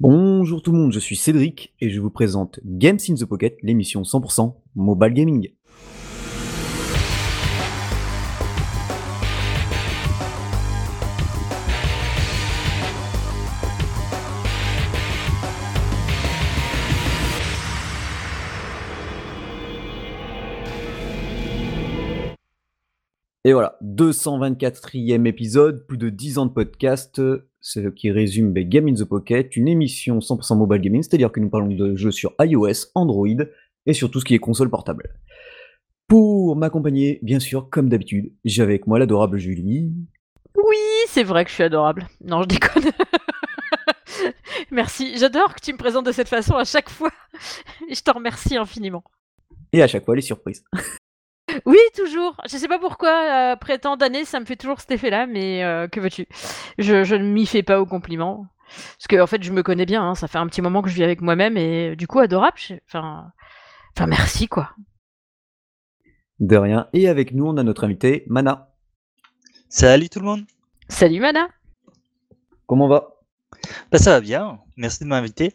Bonjour tout le monde, je suis Cédric et je vous présente Games in the Pocket, l'émission 100% mobile gaming. Et voilà, 224e épisode, plus de 10 ans de podcast, ce qui résume ben, Game in the Pocket, une émission 100% mobile gaming, c'est-à-dire que nous parlons de jeux sur iOS, Android et sur tout ce qui est console portable. Pour m'accompagner, bien sûr, comme d'habitude, j'ai avec moi l'adorable Julie. Oui, c'est vrai que je suis adorable. Non, je déconne. Merci, j'adore que tu me présentes de cette façon à chaque fois. Je te remercie infiniment. Et à chaque fois, les surprises. Oui, toujours. Je sais pas pourquoi, euh, après tant d'années, ça me fait toujours cet effet-là, mais euh, que veux-tu? Je, je ne m'y fais pas au compliment. Parce que, en fait, je me connais bien, hein, ça fait un petit moment que je vis avec moi-même, et du coup, adorable. je- Enfin, enfin, merci, quoi. De rien. Et avec nous, on a notre invité, Mana. Salut tout le monde. Salut, Mana. Comment va? Bah ça va bien. Merci de m'inviter.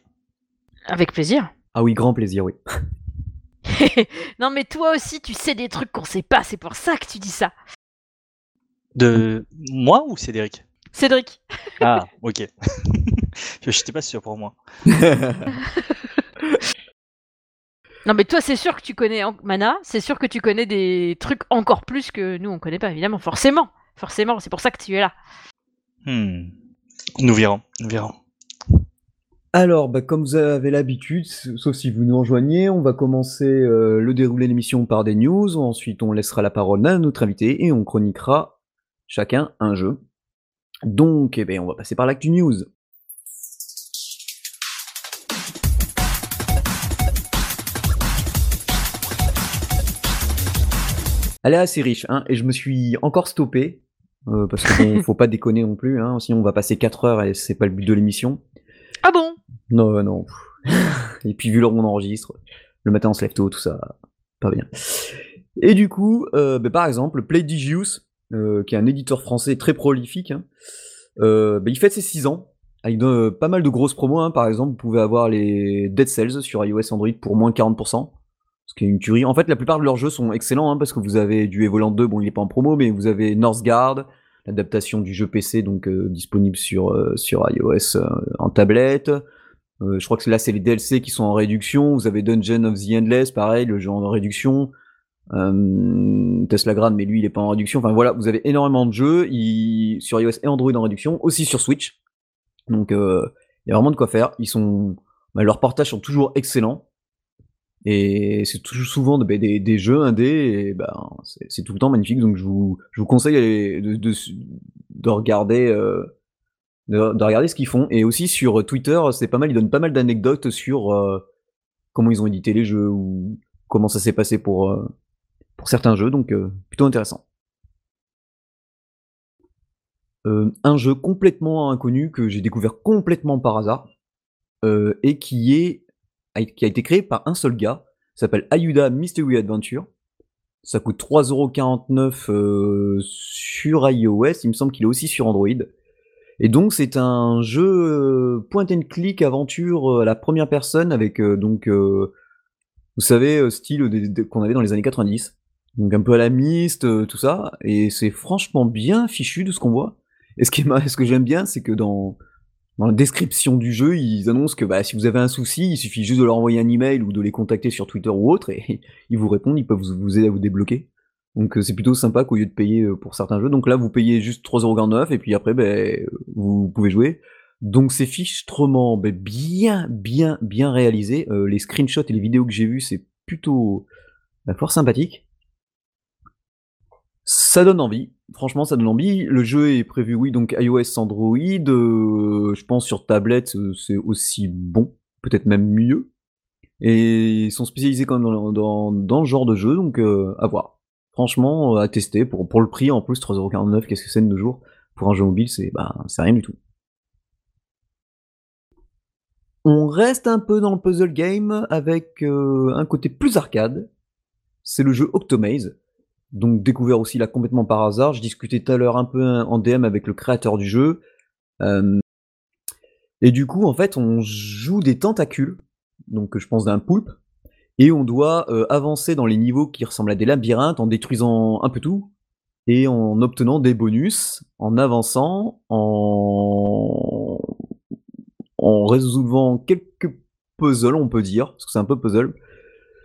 Avec plaisir. Ah oui, grand plaisir, oui. non, mais toi aussi, tu sais des trucs qu'on sait pas, c'est pour ça que tu dis ça. De moi ou Cédric? Cédric. Ah, ok. Je n'étais pas sûr pour moi. Non, mais toi, c'est sûr que tu connais en- Mana, c'est sûr que tu connais des trucs encore plus que nous, on connaît pas, évidemment, forcément. Forcément, c'est pour ça que tu es là. Hmm. Nous verrons, nous verrons. Alors, bah, comme vous avez l'habitude, sauf si vous nous rejoignez, on va commencer euh, le déroulé de l'émission par des news. Ensuite, on laissera la parole à notre invité et on chroniquera chacun un jeu. Donc, eh ben, on va passer par l'actu news. Elle est assez riche, hein, et je me suis encore stoppé, euh, parce que bon, faut pas déconner non plus, hein, sinon on va passer 4 heures et c'est pas le but de l'émission. Ah bon? Non, non. Et puis vu l'heure où on enregistre, le matin on se lève tôt, tout ça, pas bien. Et du coup, euh, bah, par exemple, Playdigious, euh, qui est un éditeur français très prolifique, hein, euh, bah, il fête ses 6 ans, avec euh, pas mal de grosses promos, hein. par exemple, vous pouvez avoir les Dead Cells sur iOS Android pour moins 40%, ce qui est une tuerie. En fait, la plupart de leurs jeux sont excellents, hein, parce que vous avez du Evoland 2, bon il est pas en promo, mais vous avez Northgard, l'adaptation du jeu PC, donc euh, disponible sur, euh, sur iOS euh, en tablette. Euh, je crois que là, c'est les DLC qui sont en réduction. Vous avez Dungeon of the Endless, pareil, le jeu en réduction. Euh, Tesla Grad, mais lui, il est pas en réduction. Enfin voilà, vous avez énormément de jeux sur iOS et Android en réduction, aussi sur Switch. Donc euh, il y a vraiment de quoi faire. Ils sont, bah, leurs portages sont toujours excellents. Et c'est toujours souvent de- bah, des, jeux indés, et ben c'est tout le temps magnifique. Donc je vous, je vous conseille de, de, de regarder. De, de regarder ce qu'ils font. Et aussi sur Twitter, c'est pas mal, ils donnent pas mal d'anecdotes sur euh, comment ils ont édité les jeux ou comment ça s'est passé pour, euh, pour certains jeux, donc euh, plutôt intéressant. Euh, un jeu complètement inconnu que j'ai découvert complètement par hasard euh, et qui est qui a été créé par un seul gars, s'appelle Ayuda Mystery Adventure. Ça coûte 3,49€ euh, sur iOS, il me semble qu'il est aussi sur Android. Et donc c'est un jeu euh, point and click aventure euh, à la première personne avec euh, donc vous savez style qu'on avait dans les années 90. Donc un peu à la mist, euh, tout ça et c'est franchement bien fichu de ce qu'on voit. Et ce qui ce que j'aime bien c'est que dans dans la description du jeu, ils annoncent que bah, si vous avez un souci, il suffit juste de leur envoyer un email ou de les contacter sur Twitter ou autre et ils vous répondent, ils peuvent vous aider à vous débloquer. Donc euh, c'est plutôt sympa qu'au lieu de payer euh, pour certains jeux. Donc là, vous payez juste 3,49€ et puis après, ben, vous pouvez jouer. Donc c'est fichtrement ben, bien, bien, bien réalisé. Euh, les screenshots et les vidéos que j'ai vues, c'est plutôt ben, sympathique. Ça donne envie. Franchement, ça donne envie. Le jeu est prévu, oui, donc iOS, Android. je pense sur tablette, c'est aussi bon, peut-être même mieux. Et ils sont spécialisés quand même dans, dans, le genre de jeu, donc à voir. Franchement, euh, à tester. Pour, pour le prix, en plus, 3,49€, qu'est-ce que c'est de nos jours? Pour un jeu mobile, c'est bah, c'est rien du tout. On reste un peu dans le puzzle game avec euh, un côté plus arcade. C'est le jeu Octomaze. Donc découvert aussi là complètement par hasard. Je discutais tout à l'heure un peu en DM avec le créateur du jeu. Euh, Et du coup, en fait, on joue des tentacules, donc je pense d'un poulpe, et on doit euh, avancer dans les niveaux qui ressemblent à des labyrinthes en détruisant un peu tout et en obtenant des bonus, en avançant, en, résolvant quelques puzzles, on peut dire, parce que c'est un peu puzzle.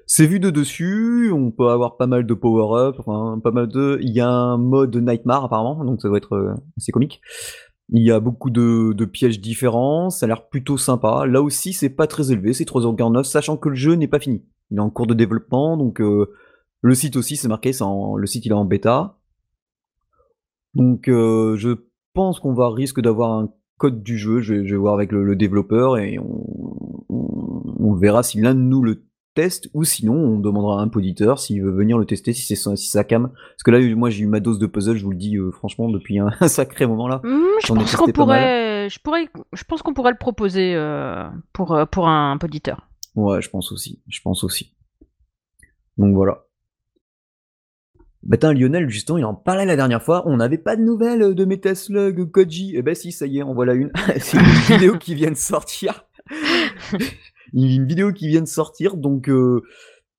C'est vu de dessus, on peut avoir pas mal de power-up, pas mal de. Il y a un mode Nightmare apparemment, donc ça va être euh, assez comique. Il y a beaucoup de, pièges différents, ça a l'air plutôt sympa. Là aussi, c'est pas très élevé, c'est 3h49, sachant que le jeu n'est pas fini. Il est en cours de développement, donc euh, le site aussi, c'est marqué, en, le site il est en bêta. Donc euh, je pense qu'on va risque d'avoir un code du jeu, je vais, je vais voir avec le, le développeur et on, on, on verra si l'un de nous le teste ou sinon on demandera à un poditeur s'il veut venir le tester si c'est si ça cam parce que là moi j'ai eu ma dose de puzzle je vous le dis euh, franchement depuis un, un, sacré moment là Mmh, je pense qu'on mal. pourrait, je pourrais, je pense qu'on pourrait le proposer euh, pour pour un poditeur. Ouais je pense aussi je pense aussi. Donc voilà. Bah tiens, Lionel justement il en parlait la dernière fois on n'avait pas de nouvelles de Metaslug Koji. Et ben si ça y est en voilà une. C'est une vidéo qui vient de sortir. Une vidéo qui vient de sortir donc euh,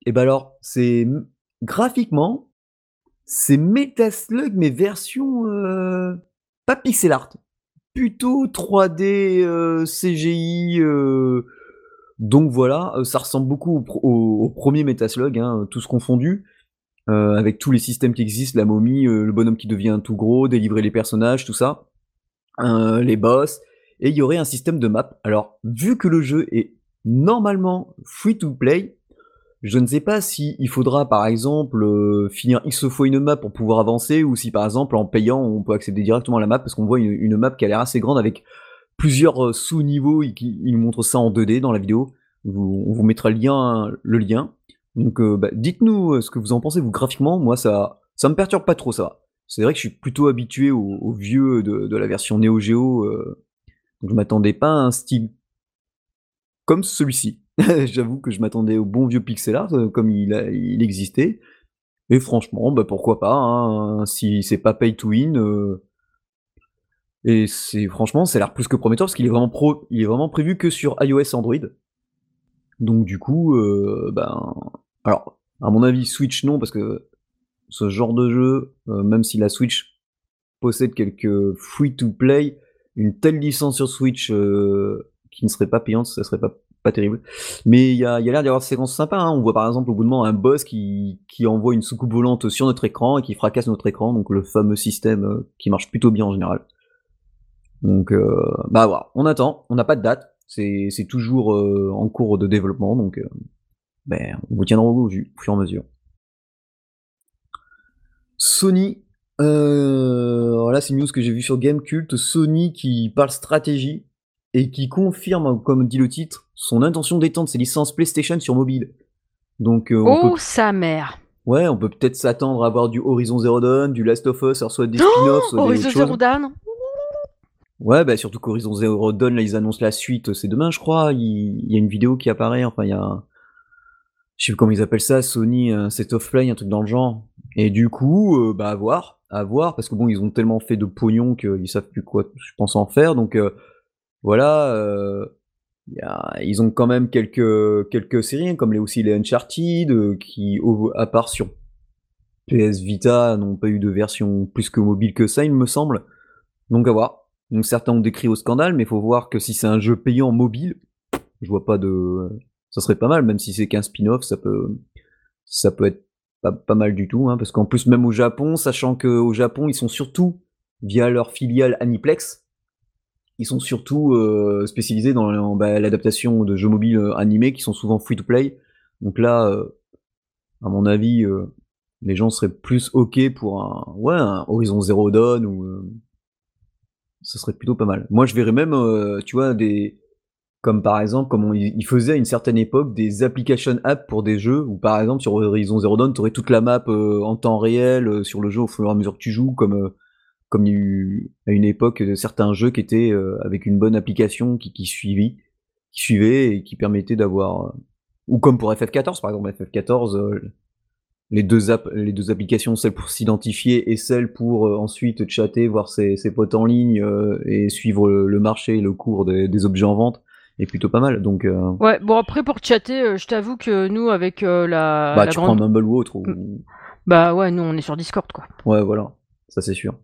et ben alors c'est graphiquement c'est Metaslug mais version euh, pas pixel art. Plutôt 3D euh, CGI euh, donc voilà euh, ça ressemble beaucoup au, premier Metaslug hein, tous confondus euh, avec tous les systèmes qui existent la momie euh, le bonhomme qui devient tout gros délivrer les personnages tout ça les boss et il y aurait un système de map. Alors vu que le jeu est normalement free to play je ne sais pas si il faudra par exemple finir X fois une map pour pouvoir avancer ou si par exemple en payant on peut accéder directement à la map parce qu'on voit une map qui a l'air assez grande avec plusieurs euh, sous-niveaux, il, il montre ça en 2D dans la vidéo. On vous mettra le lien. Donc euh, bah, dites-nous euh, ce que vous en pensez vous graphiquement. Moi ça ça me perturbe pas trop ça. C'est vrai que je suis plutôt habitué au, au vieux de, la version Neo Geo. euh, donc je m'attendais pas à un style comme celui-ci. J'avoue que je m'attendais au bon vieux pixel art comme il existait. Et franchement, bah pourquoi pas, hein, si c'est pas pay to win. Et c'est franchement, ça a l'air plus que prometteur parce qu'il est vraiment pro, il est vraiment prévu que sur iOS Android. Donc du coup, euh, ben, alors à mon avis Switch non parce que ce genre de jeu, euh, même si la Switch possède quelques free to play, une telle licence sur Switch euh, qui ne serait pas payante, ça serait pas terrible. Mais il y a, y a l'air d'y avoir des séquences sympas. Hein. On voit par exemple au bout de moment un boss qui, qui envoie une soucoupe volante sur notre écran et qui fracasse notre écran, donc le fameux système euh, qui marche plutôt bien en général. Donc, euh, bah voilà, on attend, on n'a pas de date, c'est c'est toujours euh, en cours de développement, donc euh, ben, on vous tiendra au jus, au fur et à mesure. Sony, euh, alors là c'est une news que j'ai vue sur Gamecult, Sony qui parle stratégie et qui confirme, comme dit le titre, son intention d'étendre ses licences PlayStation sur mobile. Donc euh, on Oh peut, sa mère. Ouais, on peut peut-être s'attendre à avoir du Horizon Zero Dawn, du Last of Us, alors soit des spin-offs, soit des Horizon. Zero Dawn Ouais, bah surtout qu'Horizon Zero Dawn, là, ils annoncent la suite, c'est demain, je crois. Il, y a une vidéo qui apparaît, enfin, il y a. Je sais plus comment ils appellent ça, Sony, un set of play, un truc dans le genre. Et du coup, euh, bah, à voir, à voir, parce que bon, ils ont tellement fait de pognon qu'ils savent plus quoi, je pense, en faire. Donc, euh, voilà, euh, ils ont quand même quelques, quelques séries, hein, comme les, aussi les Uncharted, euh, qui, à part sur PS Vita, n'ont pas eu de version plus que mobile que ça, il me semble. Donc à voir. Donc certains ont décrit au scandale, mais il faut voir que si c'est un jeu payant mobile, je vois pas de. Ça serait pas mal, même si c'est qu'un spin-off, ça peut, ça peut être pas, mal du tout, hein, parce qu'en plus même au Japon, sachant que au Japon ils sont surtout via leur filiale Aniplex, ils sont surtout euh, spécialisés dans bah, l'adaptation de jeux mobiles euh, animés qui sont souvent free to play. Donc là, euh, à mon avis, les gens seraient plus ok pour un, ouais, un Horizon Zero Dawn ou ça serait plutôt pas mal. Moi, je verrais même, euh, tu vois, des comme par exemple, comme on, ils faisaient à une certaine époque des application apps pour des jeux où par exemple sur Horizon Zero Dawn, tu aurais toute la map euh, en temps réel euh, sur le jeu au fur et à mesure que tu joues, comme comme à une époque certains jeux qui étaient avec une bonne application qui, qui suivit, qui suivait et qui permettait d'avoir, ou comme pour FF14 par exemple, FF14, euh, les deux, app- les deux applications, celle pour s'identifier et celle pour euh, ensuite chatter, voir ses, ses potes en ligne euh, et suivre le, le marché, le cours des, des objets en vente, est plutôt pas mal. Donc, euh, Ouais, bon après pour chatter, je t'avoue que nous avec la, bah, la tu grande... prends Mumble ou autre. ou- Bah ouais, nous on est sur Discord quoi. Ouais, voilà, ça c'est sûr.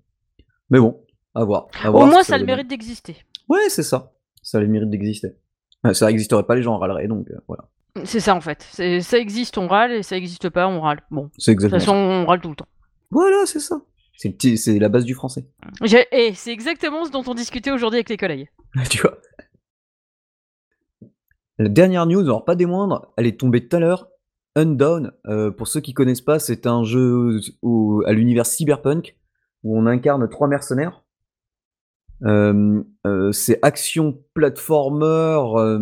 Mais bon, à voir. à Au voir ce moins ça a le mérite d'exister. Ouais, c'est ça. Ça a le mérite d'exister. Ça n'existerait pas, les gens râleraient, donc voilà. C'est ça en fait. Ça existe, on râle, et ça existe pas, on râle. Bon, de C'est toute exactement façon, ça. on râle tout le temps. Voilà, c'est ça. C'est la base du français. Et c'est exactement ce dont on discutait aujourd'hui avec les collègues. tu vois. La dernière news, alors pas des moindres, elle est tombée tout à l'heure. Undown, euh, pour ceux qui connaissent pas, c'est un jeu au- à l'univers cyberpunk où on incarne trois mercenaires. Euh, euh, c'est action platformer euh,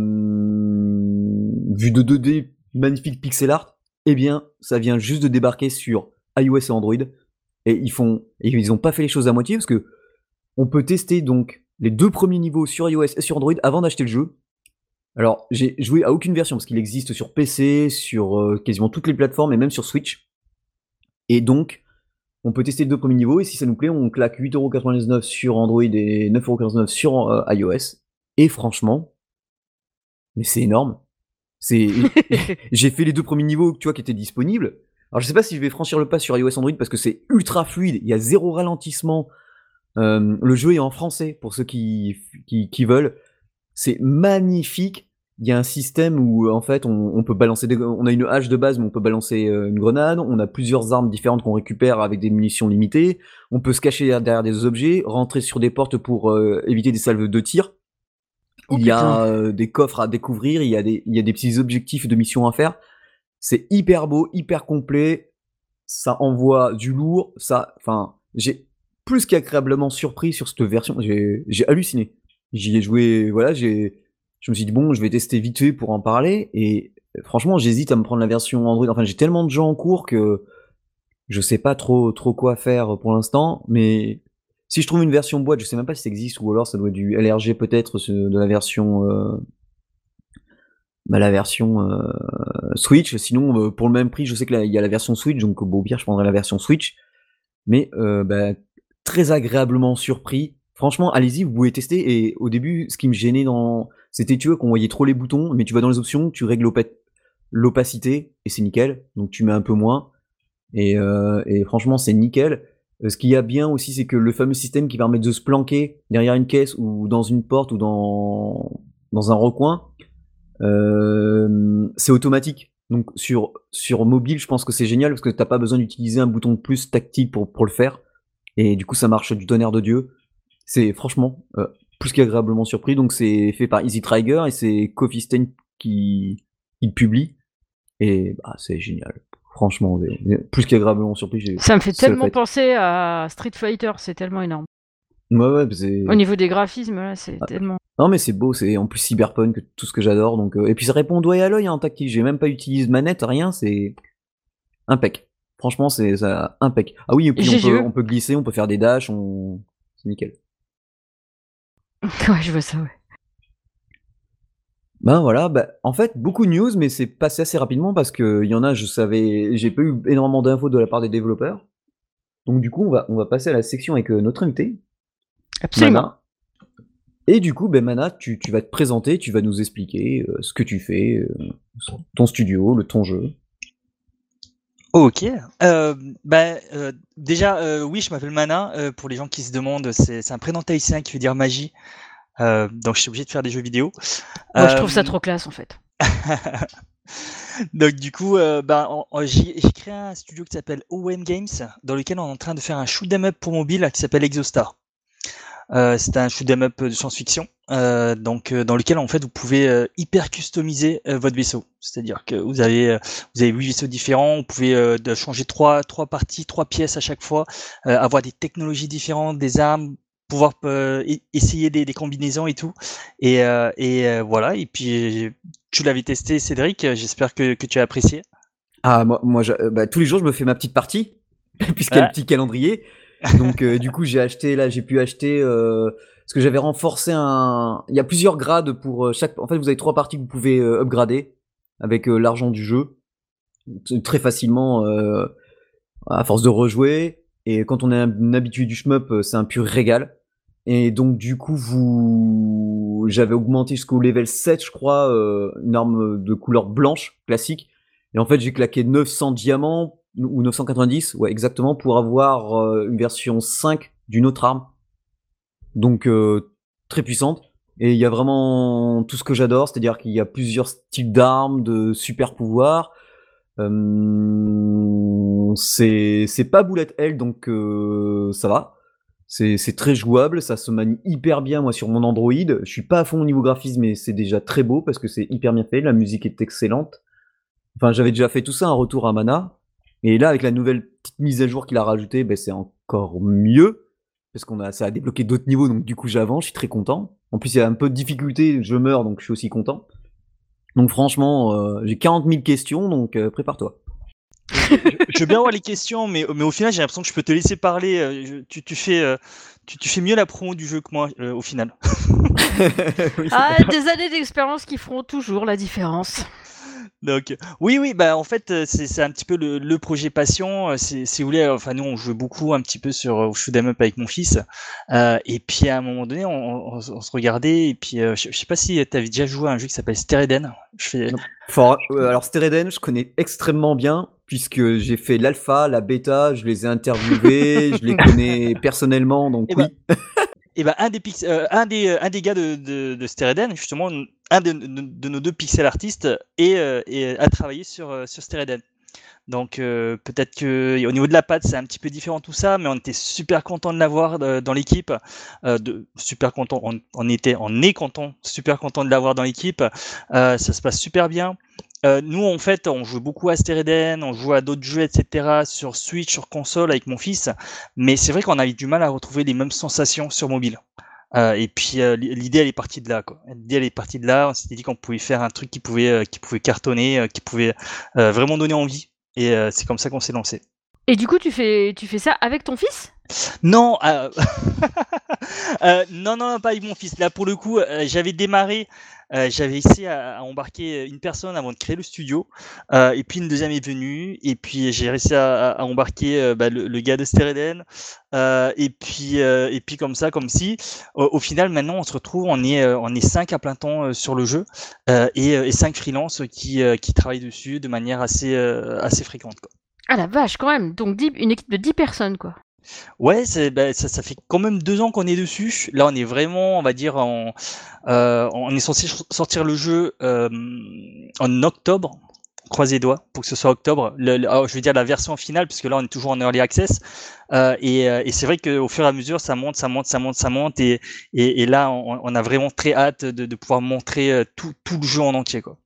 vu de 2D, magnifique pixel art. Eh bien, ça vient juste de débarquer sur iOS et Android et ils font ils ont pas fait les choses à moitié parce que on peut tester donc les deux premiers niveaux sur iOS et sur Android avant d'acheter le jeu. Alors, j'ai joué à aucune version parce qu'il existe sur PC, sur quasiment toutes les plateformes et même sur Switch. Et donc, on peut tester les deux premiers niveaux et si ça nous plaît, on claque 8,99€ sur Android et 9,99€ sur euh, iOS. Et franchement, mais c'est énorme. C'est, j'ai fait les deux premiers niveaux, tu vois, qui étaient disponibles. Alors, je sais pas si je vais franchir le pas sur iOS Android parce que c'est ultra fluide, il y a zéro ralentissement. Euh, le jeu est en français pour ceux qui, qui, qui veulent. C'est magnifique. Il y a un système où en fait on, on peut balancer des, on a une hache de base mais on peut balancer euh, une grenade, on a plusieurs armes différentes qu'on récupère avec des munitions limitées, on peut se cacher derrière des objets, rentrer sur des portes pour euh, éviter des salves de tir. Oh, il y a euh, des coffres à découvrir, il y a des il y a des petits objectifs de mission à faire. C'est hyper beau, hyper complet, ça envoie du lourd, ça enfin, j'ai plus qu'agréablement surpris sur cette version, j'ai j'ai halluciné. J'y ai joué, voilà, j'ai, je me suis dit bon, je vais tester vite fait pour en parler, et franchement, j'hésite à me prendre la version Android. Enfin, j'ai tellement de jeux en cours que je sais pas trop, trop quoi faire pour l'instant, mais si je trouve une version boîte, je sais même pas si ça existe, ou alors ça doit être du LRG peut-être de la version, euh, bah, la version euh, Switch. Sinon, euh, pour le même prix, je sais que là, il y a la version Switch, donc au pire, je prendrai la version Switch. Mais euh, bah, très agréablement surpris. Franchement, allez-y, vous pouvez tester. Et au début, ce qui me gênait dans, c'était tu vois qu'on voyait trop les boutons, mais tu vas dans les options, tu règles l'opa- l'opacité et c'est nickel. Donc tu mets un peu moins. Et, euh, et franchement, c'est nickel. Euh, Ce qu'il y a bien aussi, c'est que le fameux système qui permet de se planquer derrière une caisse ou dans une porte ou dans dans un recoin, euh, c'est automatique. Donc sur sur mobile, je pense que c'est génial parce que t'as pas besoin d'utiliser un bouton de plus tactile pour pour le faire. Et du coup, ça marche du tonnerre de Dieu. C'est franchement plus qu'agréablement surpris. Donc c'est fait par Easy Trigger et c'est Coffee Stain qui, le publie. Et bah, c'est génial. Franchement, plus qu'agréablement surpris. Ça me fait tellement fait. penser à Street Fighter, c'est tellement énorme. Ouais, ouais. Au niveau des graphismes, là, c'est Ah. tellement. Non, mais c'est beau, c'est en plus cyberpunk, tout ce que j'adore. Donc, euh, Et puis ça répond au doigt et à l'œil en tactile. J'ai même pas utilisé de manette, rien, c'est impec. Franchement, c'est impec. Ah oui, et puis on peut, on peut glisser, on peut faire des dashs, on... c'est nickel. ouais, je vois ça, ouais. Ben voilà, bah, en fait, beaucoup de news, mais c'est passé assez rapidement parce que il y en a, je savais, j'ai pas eu énormément d'infos de la part des développeurs. Donc du coup, on va, on va passer à la section avec euh, notre invité, Absolument. Mana. Et du coup, ben Mana, tu, tu vas te présenter, tu vas nous expliquer euh, ce que tu fais, euh, ton studio, le ton jeu. Ok. Euh, bah, euh, déjà, euh, oui, je m'appelle Mana. Euh, pour les gens qui se demandent, c'est c'est un prénom tahitien qui veut dire magie. Euh, donc, je suis obligé de faire des jeux vidéo. Moi, je trouve ça trop classe, en fait. Donc du coup, en- en- j'ai j'ai créé un studio qui s'appelle OM Games, dans lequel on est en train de faire un shoot 'em up pour mobile qui s'appelle Exostar. Euh, c'est un shoot 'em up de science-fiction, euh, donc euh, dans lequel en fait vous pouvez euh, hyper customiser euh, votre vaisseau. C'est-à-dire que vous avez euh, vous avez huit vaisseaux différents, vous pouvez euh, de changer trois trois parties, trois pièces à chaque fois, euh, avoir des technologies différentes, des armes, pouvoir essayer des, des combinaisons et tout. Et, euh, et euh, voilà. Et puis tu l'avais testé, Cédric. J'espère que, que tu as apprécié. Ah, moi, moi je- bah, tous les jours, je me fais ma petite partie, puisqu'il y a Ouais. le petit calendrier. Donc, euh, du coup, j'ai acheté, là, j'ai pu acheter, euh, parce que j'avais renforcé un. Il y a plusieurs grades pour euh, chaque. En fait, vous avez trois parties que vous pouvez euh, upgrader avec euh, l'argent du jeu. très facilement à force de rejouer. Et quand on est un habitué du shmup, c'est un pur régal. Et donc du coup, vous, j'avais augmenté jusqu'au level 7, je crois, euh, une arme de couleur blanche classique. Et en fait, j'ai claqué 900 diamants ou 990, ouais, exactement, pour avoir euh, une version 5 d'une autre arme. Donc euh, très puissante. Et il y a vraiment tout ce que j'adore, c'est-à-dire qu'il y a plusieurs styles d'armes, de super pouvoirs. c'est c'est pas boulette L, donc ça va. C'est très jouable, ça se manie hyper bien moi sur mon Android. Je suis pas à fond au niveau graphisme, mais c'est déjà très beau parce que c'est hyper bien fait. La musique est excellente. Enfin, j'avais déjà fait tout ça, un retour à Mana. Et là, avec la nouvelle petite mise à jour qu'il a rajoutée, ben, c'est encore mieux. Parce qu'on a, ça a débloqué d'autres niveaux, donc du coup j'avance, je suis très content. En plus, il y a un peu de difficulté, je meurs, donc je suis aussi content. Donc franchement, euh, j'ai 40 000 questions, donc euh, prépare-toi je, veux bien avoir les questions, mais, mais au final, j'ai l'impression que je peux te laisser parler. Euh, tu, tu fais, euh, tu, tu, fais mieux la promo du jeu que moi, euh, au final. ah, des années d'expérience qui feront toujours la différence. Donc, oui, oui, bah en fait, euh, c'est un petit peu le, le projet passion. Euh, si vous voulez, enfin nous, on joue beaucoup un petit peu sur au shoot up avec mon fils. Euh, et puis à un moment donné, on, on, se regardait. Et puis, euh, je, sais pas si tu avais déjà joué à un jeu qui s'appelle Stereden. Je fais... alors Stereden, je connais extrêmement bien puisque j'ai fait l'alpha, la bêta, je les ai interviewés, je les connais personnellement, donc eh oui. Et ben un des, euh, un des, euh, un des gars de, de, de Stereden, justement, un de, nos deux pixel artistes, et, euh, a travaillé sur, sur Stereden. Donc peut-être que au niveau de la patte c'est un petit peu différent tout ça, mais on était super content de l'avoir dans l'équipe. super content, on, on, était, on est content, super content de l'avoir dans l'équipe. ça se passe super bien. Euh, nous, en fait, on joue beaucoup à Stereden, on joue à d'autres jeux, etc. sur Switch, sur console avec mon fils. Mais c'est vrai qu'on a eu du mal à retrouver les mêmes sensations sur mobile. Euh, et puis euh, l'idée, elle est partie de là. L'idée, elle est partie de là. On s'était dit qu'on pouvait faire un truc qui pouvait, qui pouvait cartonner, qui pouvait vraiment donner envie. Et c'est comme ça qu'on s'est lancé. Et du coup, tu fais, tu fais ça avec ton fils? Non, non, non, pas avec mon fils. Là, pour le coup, j'avais démarré euh, j'avais essayé à, embarquer une personne avant de créer le studio, euh, et puis une deuxième est venue, et puis j'ai réussi à, à embarquer euh, bah, le, le, gars de Stereden, et puis et puis comme ça, comme si, au, final maintenant on se retrouve, on est on est cinq à plein temps sur le jeu, et, et cinq freelances qui qui travaillent dessus de manière assez assez fréquente. Quoi. Ah la vache, quand même. Donc une équipe de 10 personnes, quoi. Ouais, bah, ça, ça, fait quand même deux ans qu'on est dessus. Là, on est vraiment, on va dire, en, euh, on est censé sortir le jeu euh, en octobre. Croisez doigts pour que ce soit octobre. Oh, je veux dire la version finale, puisque là, on est toujours en early access. Euh, et, euh, et c'est vrai qu'au fur et à mesure, ça monte, ça monte, ça monte, ça monte. Et, et, et là, on, on, a vraiment très hâte de, de pouvoir montrer euh, tout, tout le jeu en entier, quoi.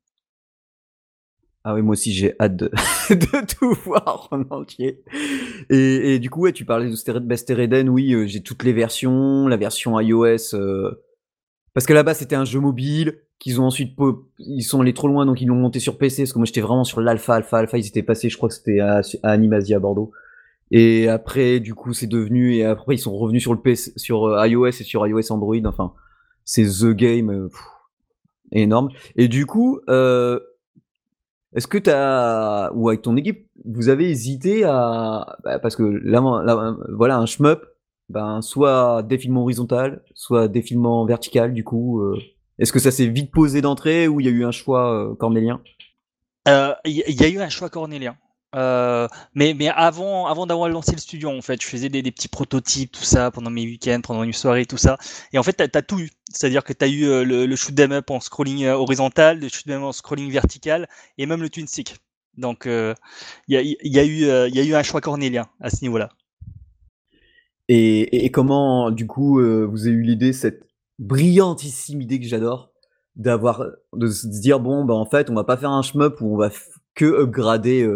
Ah oui, moi aussi j'ai hâte de, de, tout voir en entier. Et, et, du coup, ouais, tu parlais de Stereden, oui, euh, j'ai toutes les versions, la version iOS, euh, parce que là-bas c'était un jeu mobile, qu'ils ont ensuite, ils sont allés trop loin, donc ils l'ont monté sur PC, parce que moi j'étais vraiment sur l'alpha, alpha, alpha, ils étaient passés, je crois que c'était à, à Animasia à Bordeaux. Et après, du coup, c'est devenu, et après ils sont revenus sur le PC, sur euh, iOS et sur iOS Android, enfin, c'est The Game, énorme. Et du coup, euh, est-ce que tu as, ou avec ton équipe, vous avez hésité à, bah, parce que là, voilà, un shmup, ben, soit défilement horizontal, soit défilement vertical, du coup, euh, est-ce que ça s'est vite posé d'entrée ou il y a eu un choix euh, cornélien? Euh, Il y, a eu un choix cornélien. Euh, mais mais avant avant d'avoir lancé le studio en fait je faisais des, petits prototypes tout ça pendant mes week-ends pendant une soirée tout ça. Et en fait t'as as tout eu. C'est-à-dire que t'as eu euh, le, shoot them up en scrolling euh, horizontal le shoot them up en scrolling vertical et même le twin stick. Donc il y, a, eu y a eu un choix cornélien à ce niveau-là. Et, et, comment du coup vous avez eu l'idée cette brillantissime idée que j'adore d'avoir de se dire bon bah en fait on va pas faire un shmup où on va que upgrader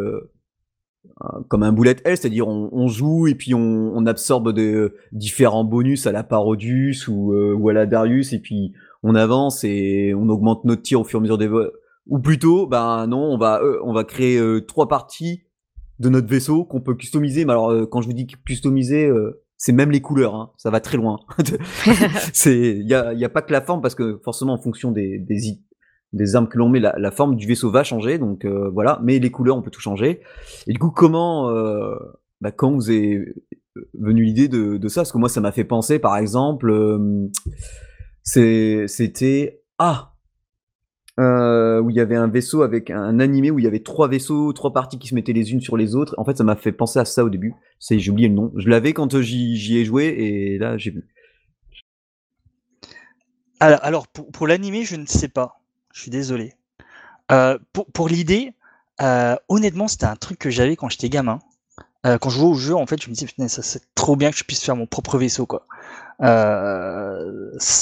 comme un bullet L, c'est-à-dire on, joue et puis on, absorbe de différents bonus à la Parodius ou, euh, ou à la Darius et puis on avance et on augmente notre tir au fur et à mesure des ou plutôt ben non on va euh, on va créer euh, trois parties de notre vaisseau qu'on peut customiser. Mais alors quand je vous dis customiser c'est même les couleurs hein, ça va très loin. C'est il y a, y a pas que la forme parce que forcément en fonction des des, des armes que l'on met, la, forme du vaisseau va changer, donc voilà, mais les couleurs, on peut tout changer. Et du coup, comment, bah, quand vous est venu l'idée de, ça? Parce que moi, ça m'a fait penser, par exemple, c'était ah euh, où il y avait un vaisseau avec un animé où il y avait trois vaisseaux, trois parties qui se mettaient les unes sur les autres. En fait, ça m'a fait penser à ça au début. C'est, j'ai oublié le nom. Je l'avais quand j'y ai joué et là, j'ai vu. Alors, alors pour, pour l'animé, je ne sais pas. Je suis désolé. Euh, pour, l'idée, euh, honnêtement, c'était un truc que j'avais quand j'étais gamin. Euh, quand je jouais au jeu, en fait, je me disais, ça c'est trop bien que je puisse faire mon propre vaisseau, quoi.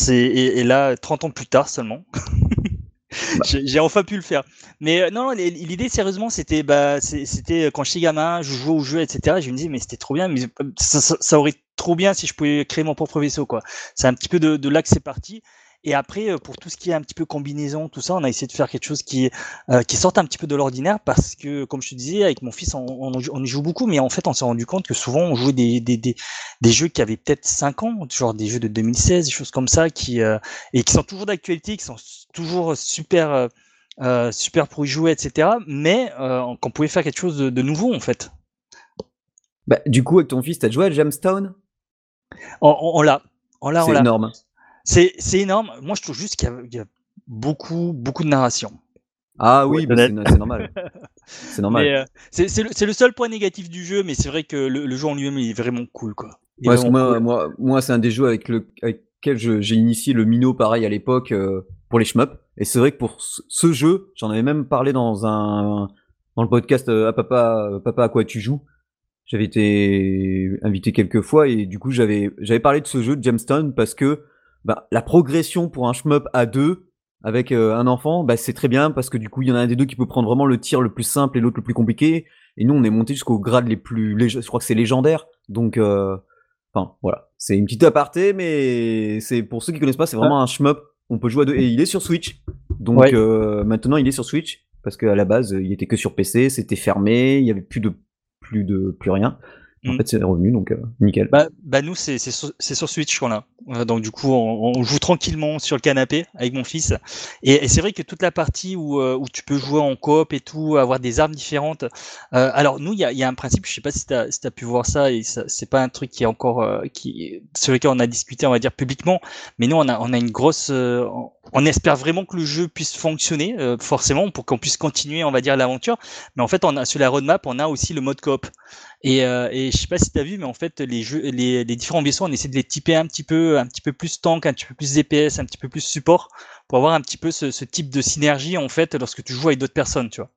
Et, là, 30 ans plus tard seulement. J'ai enfin pu le faire. Mais non, l'idée sérieusement, c'était bah, c'était quand j'étais gamin, je jouais au jeu, etc. Je me disais mais c'était trop bien, mais euh, ça, aurait trop bien si je pouvais créer mon propre vaisseau quoi. C'est un petit peu de là que c'est parti. Et après, euh, pour tout ce qui est un petit peu combinaison, tout ça, on a essayé de faire quelque chose qui, euh, qui sorte un petit peu de l'ordinaire parce que, comme je te disais, avec mon fils, on, on, y joue beaucoup, mais en fait, on s'est rendu compte que souvent, on jouait des, des, des, des jeux qui avaient peut-être 5 ans, genre des jeux de 2016, des choses comme ça, qui, euh, et qui sont toujours d'actualité, qui sont toujours super, euh, super pour y jouer, etc. Mais qu'on pouvait faire quelque chose de, de nouveau, en fait. Bah, du coup, avec ton fils, t'as joué à Jamstone On, on, l'a. On l'a, C'est énorme. C'est énorme. Moi, je trouve juste qu'il y, a beaucoup, beaucoup de narration. Ah oui, bah, c'est normal. c'est normal. Euh, c'est le, le, seul point négatif du jeu, mais c'est vrai que le, jeu en lui-même est vraiment cool. Quoi. moi, moi, moi c'est un des jeux avec, lequel j'ai initié le Mino pareil à l'époque euh, pour les shmups. Et c'est vrai que pour ce jeu, j'en avais même parlé dans un dans le podcast euh, à papa, papa à quoi tu joues. J'avais été invité quelques fois et du coup j'avais j'avais parlé de ce jeu de Gemstone parce que bah, la progression pour un shmup à deux avec euh, un enfant, bah, c'est très bien parce que du coup, il y en a un des deux qui peut prendre vraiment le tir le plus simple et l'autre le plus compliqué. Et nous, on est monté jusqu'au grade les plus, je crois que c'est légendaire. Donc, euh, enfin, voilà, c'est une petite aparté, mais c'est pour ceux qui connaissent pas, c'est vraiment un shmup. On peut jouer à deux et il est sur Switch. Donc euh, maintenant, il est sur Switch parce qu'à la base, il était que sur PC, c'était fermé, il y avait plus de plus de plus rien. En mm. fait, c'est revenu, donc euh, nickel. Bah, bah nous, c'est sur, sur, Switch qu'on a. Euh, donc du coup, on, on, joue tranquillement sur le canapé avec mon fils. Et, et c'est vrai que toute la partie où, euh, où tu peux jouer en coop et tout, avoir des armes différentes. Euh, alors nous, il y a, y a, un principe, je sais pas si tu as, si as, pu voir ça, et c'est pas un truc qui est encore, qui, sur lequel on a discuté, on va dire publiquement, mais nous, on a, on a une grosse, on espère vraiment que le jeu puisse fonctionner, forcément, pour qu'on puisse continuer, on va dire, l'aventure. Mais en fait, on a sur la roadmap, on a aussi le mode coop. Et, euh, et je sais pas si tu as vu, mais en fait, les, jeux, les, les, différents vaisseaux, on essaie de les typer un petit peu, un petit peu plus tank, un petit peu plus DPS, un petit peu plus support, pour avoir un petit peu ce, ce type de synergie en fait lorsque tu joues avec d'autres personnes, tu vois.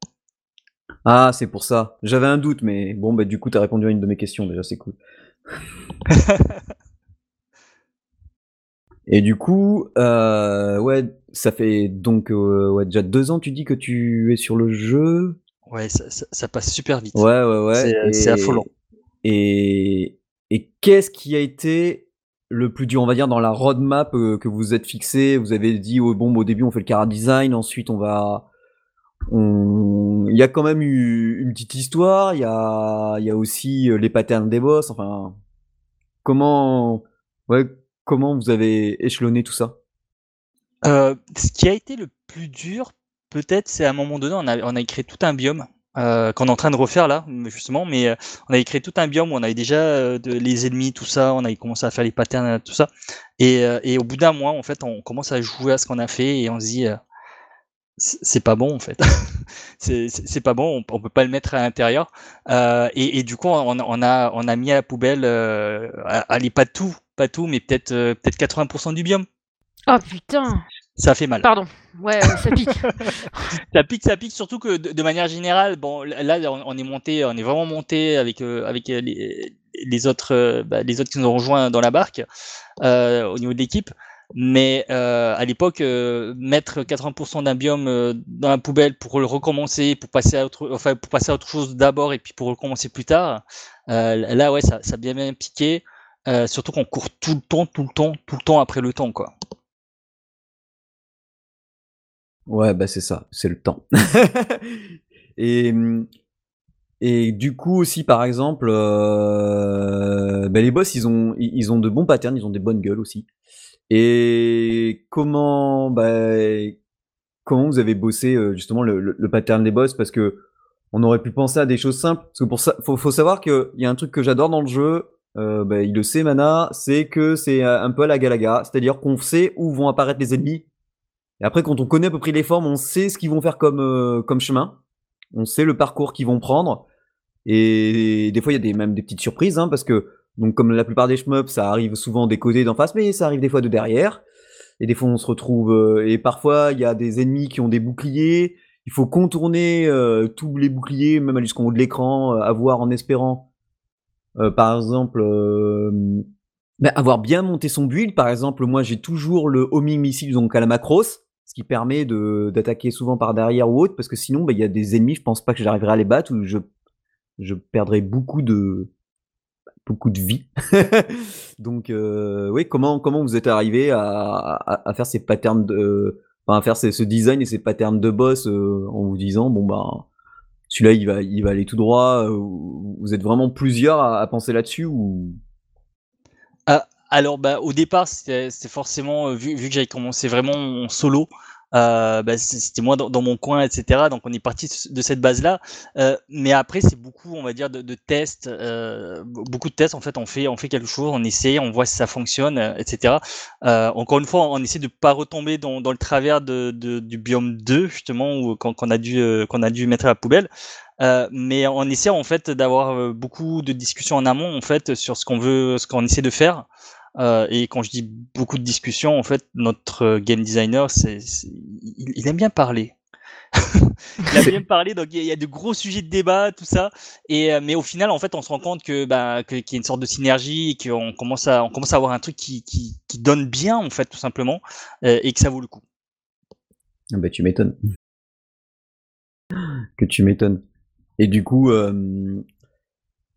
Ah, c'est pour ça. J'avais un doute, mais bon, bah du coup, tu as répondu à une de mes questions déjà, c'est cool. Et du coup, euh, ouais, ça fait donc euh, ouais, déjà deux ans, tu dis que tu es sur le jeu? Ouais, ça, ça, passe super vite. Ouais, ouais, ouais. C'est affolant. Et, qu'est-ce qui a été le plus dur, on va dire, dans la roadmap euh, que vous êtes fixé? Vous avez dit, oh, bon, au début, on fait le cara design, ensuite, on va. Il y a quand même eu une petite histoire, il y a, il y a aussi euh, les patterns des boss, enfin. Comment. Ouais, comment vous avez échelonné tout ça? Euh, Ce qui a été le plus dur, peut-être, c'est à un moment donné, on a, on a créé tout un biome euh, qu'on est en train de refaire là, justement, mais euh, on avait créé tout un biome où on avait déjà euh, de, les ennemis, tout ça, on avait commencé à faire les patterns, tout ça. Et, euh, et au bout d'un mois, en fait, on commence à jouer à ce qu'on a fait et on se dit, c'est pas bon en fait. c'est pas bon, on, on, peut pas le mettre à l'intérieur. Et, et, du coup, on, on, a, on a mis à la poubelle, allez, pas tout, pas tout, mais peut-être peut-être 80% du biome. Oh putain ça fait mal. Pardon. Ouais, ça pique. ça pique, ça pique. Surtout que de, manière générale, bon, là, on, est monté, on est vraiment monté avec euh, avec euh, les, les autres, euh, bah, les autres qui nous ont rejoints dans la barque euh, au niveau de l'équipe. Mais euh, à l'époque, mettre 80% d'un biome dans la poubelle pour le recommencer, pour passer à autre, enfin pour passer à autre chose d'abord et puis pour recommencer plus tard, là ouais, ça, ça a bien bien piqué. surtout qu'on court tout le temps, tout le temps, tout le temps après le temps, quoi. Ouais, bah c'est ça, c'est le temps. et, mmh, et du coup aussi, par exemple, euh, bah les boss, ils ont, ils ont de bons patterns, ils ont des bonnes gueules aussi. Et comment, bah, comment vous avez bossé euh, justement le, le, pattern des boss? Parce que on aurait pu penser à des choses simples. Parce que pour ça, faut, faut savoir qu'il y a un truc que j'adore dans le jeu. Euh, bah, il le sait, Mana, c'est que c'est un peu à la Galaga, c'est-à-dire qu'on sait où vont apparaître les ennemis. Et après, quand on connaît à peu près les formes, on sait ce qu'ils vont faire comme euh, comme chemin. On sait le parcours qu'ils vont prendre. Et des fois, il y a des, même des petites surprises, hein, parce que donc comme la plupart des shmups, ça arrive souvent des côtés d'en face, mais ça arrive des fois de derrière. Et des fois, on se retrouve. Euh, et parfois, il y a des ennemis qui ont des boucliers. Il faut contourner euh, tous les boucliers, même jusqu'en haut de l'écran, euh, avoir en espérant, par exemple, ben, avoir bien monté son build. Par exemple, moi, j'ai toujours le homing missile, donc à la macros, ce qui permet de d'attaquer souvent par derrière ou autre, parce que sinon, ben, il y a des ennemis, je pense pas que j'arriverai à les battre, ou je, je perdrai beaucoup de, beaucoup de vie. Donc, euh, oui, comment, comment vous êtes arrivé à, à, faire ces patterns de, à faire ce design et ces patterns de boss euh, en vous disant, bon, bah, celui-là, il va, il va aller tout droit. Euh, vous êtes vraiment plusieurs à, penser là-dessus ou Alors, bah, au départ, c'était forcément, vu, vu que j'avais commencé vraiment en solo, euh, bah, c'était moi dans, mon coin, etc. Donc on est parti de cette base-là. Euh, mais après, c'est beaucoup, on va dire, de, de tests, euh, beaucoup de tests. En fait, on fait, on fait quelque chose, on essaie, on voit si ça fonctionne, etc. Euh, encore une fois, on essaie de pas retomber dans, dans le travers de, de, du biome 2 justement, où qu'on a dû, euh, qu'on a dû mettre à la poubelle. Euh, mais on essaie en fait d'avoir beaucoup de discussions en amont en fait sur ce qu'on veut, ce qu'on essaie de faire. Euh, et quand je dis beaucoup de discussions, en fait, notre euh, game designer, c'est, il, aime bien parler. il aime bien parler, donc il y, a de gros sujets de débat, tout ça. Et euh, mais au final, en fait, on se rend compte que bah, qu'il y a une sorte de synergie, qu'on commence à on commence à avoir un truc qui, qui, qui donne bien, en fait, tout simplement, et que ça vaut le coup. Ah bah, tu m'étonnes. que tu m'étonnes. Et du coup,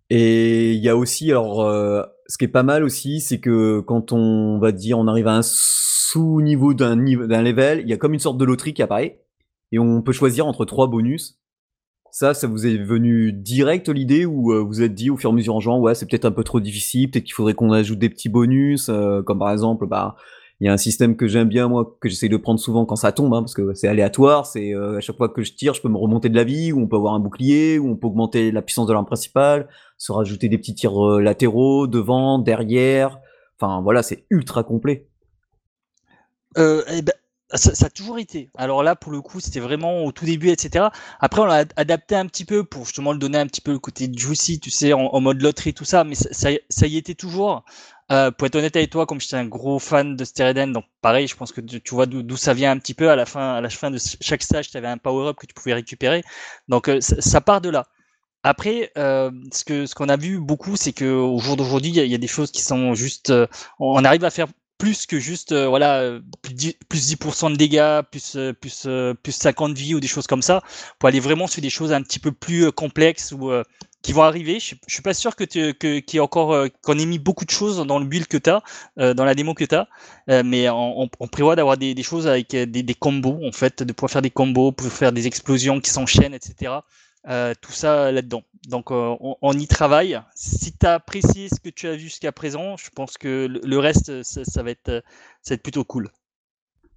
et il y a aussi alors ce qui est pas mal aussi, c'est que quand on va dire on arrive à un sous-niveau d'un niveau d'un level, il y a comme une sorte de loterie qui apparaît et on peut choisir entre trois bonus. Ça, ça vous est venu direct l'idée ou euh, vous êtes dit au fur et à mesure en jouant, ouais, c'est peut-être un peu trop difficile, peut-être qu'il faudrait qu'on ajoute des petits bonus, euh, comme par exemple, bah, il y a un système que j'aime bien moi, que j'essaie de prendre souvent quand ça tombe, hein, parce que c'est aléatoire, c'est euh, à chaque fois que je tire, je peux me remonter de la vie, ou on peut avoir un bouclier, ou on peut augmenter la puissance de l'arme principale, se rajouter des petits tirs euh, latéraux, devant, derrière. Enfin voilà, c'est ultra complet. Euh, eh ben, ça, a toujours été. Alors là, pour le coup, c'était vraiment au tout début, etc. Après, on l'a adapté un petit peu pour justement le donner un petit peu le côté juicy, tu sais, en, mode loterie, tout ça. Mais ça, ça, y était toujours. Euh, pour être honnête avec toi, comme j'étais un gros fan de Stereden, donc pareil, je pense que tu, vois d'où ça vient un petit peu. À la fin, à la fin de chaque stage, tu avais un power-up que tu pouvais récupérer. Donc ça, part de là. Après, euh, ce que ce qu'on a vu beaucoup, c'est que au jour d'aujourd'hui, il y, a des choses qui sont juste. on arrive à faire plus que juste voilà plus 10%, plus 10% de dégâts, plus plus plus 50 vies ou des choses comme ça, pour aller vraiment sur des choses un petit peu plus complexes ou qui vont arriver. Je, je suis pas sûr que tu que qu'il y ait encore euh, qu'on ait mis beaucoup de choses dans le build que tu as, euh, dans la démo que tu as, euh, mais on, on, prévoit d'avoir des, des, choses avec des, des, combos en fait, de pouvoir faire des combos, pouvoir faire des explosions qui s'enchaînent, etc. tout ça là-dedans. Donc on, on, y travaille. Si tu as apprécié ce que tu as vu jusqu'à présent, je pense que le, reste ça, ça, va être ça va être plutôt cool.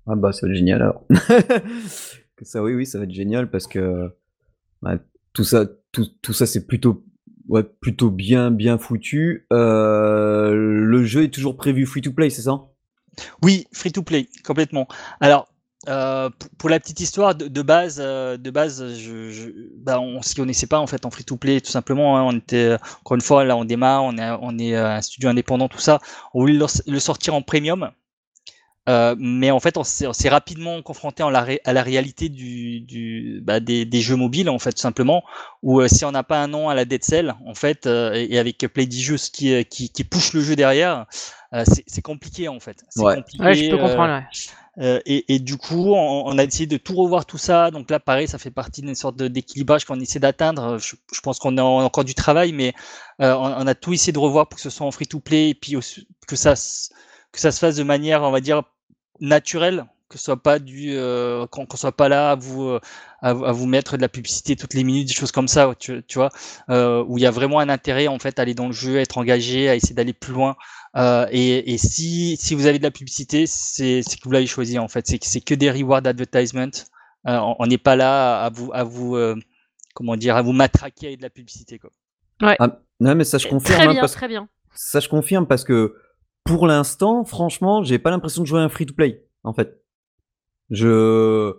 Ah bah ça va être génial alors. ça oui oui ça va être génial parce que bah, tout ça, tout, tout ça, c'est plutôt, ouais, plutôt bien, bien foutu. Euh, le jeu est toujours prévu free to play, c'est ça? Oui, free to play, complètement. Alors, euh, pour, la petite histoire de, base, euh, de base, je, je, bah, on s'y connaissait pas en fait en free to play, tout simplement. Hein. on était encore une fois là, on démarre, on est, on est un studio indépendant, tout ça. On voulait le sortir en premium. Euh, mais en fait, on s'est rapidement confronté à la, à la réalité du, du bah, des, des, jeux mobiles, en fait, tout simplement, où euh, si on n'a pas un nom à la Dead Cell, en fait, euh, et, avec Play qui, qui, qui push le jeu derrière, c'est compliqué, en fait. Ouais. Compliqué, ouais, je peux comprendre. Et, et, du coup, on, a essayé de tout revoir tout ça. Donc là, pareil, ça fait partie d'une sorte d'équilibrage qu'on essaie d'atteindre. Je, pense qu'on a encore du travail, mais on, on, a tout essayé de revoir pour que ce soit en free-to-play et puis que ça que ça se fasse de manière, on va dire, naturel, que ce soit pas du euh, qu'on soit pas là à vous euh, à, vous mettre de la publicité toutes les minutes, des choses comme ça, tu, vois, euh, où il y a vraiment un intérêt en fait à aller dans le jeu, à être engagé, à essayer d'aller plus loin. Euh, et, et si si vous avez de la publicité, c'est que vous l'avez choisi en fait, c'est c'est que des reward advertisement. on n'est pas là à vous, à vous, comment dire, à vous matraquer avec de la publicité, quoi. Ouais. Ah, non, mais ça je confirme. Très hein, bien, parce- très bien. Ça je confirme parce que pour l'instant, franchement, j'ai pas l'impression de jouer à un free-to-play, en fait. Je...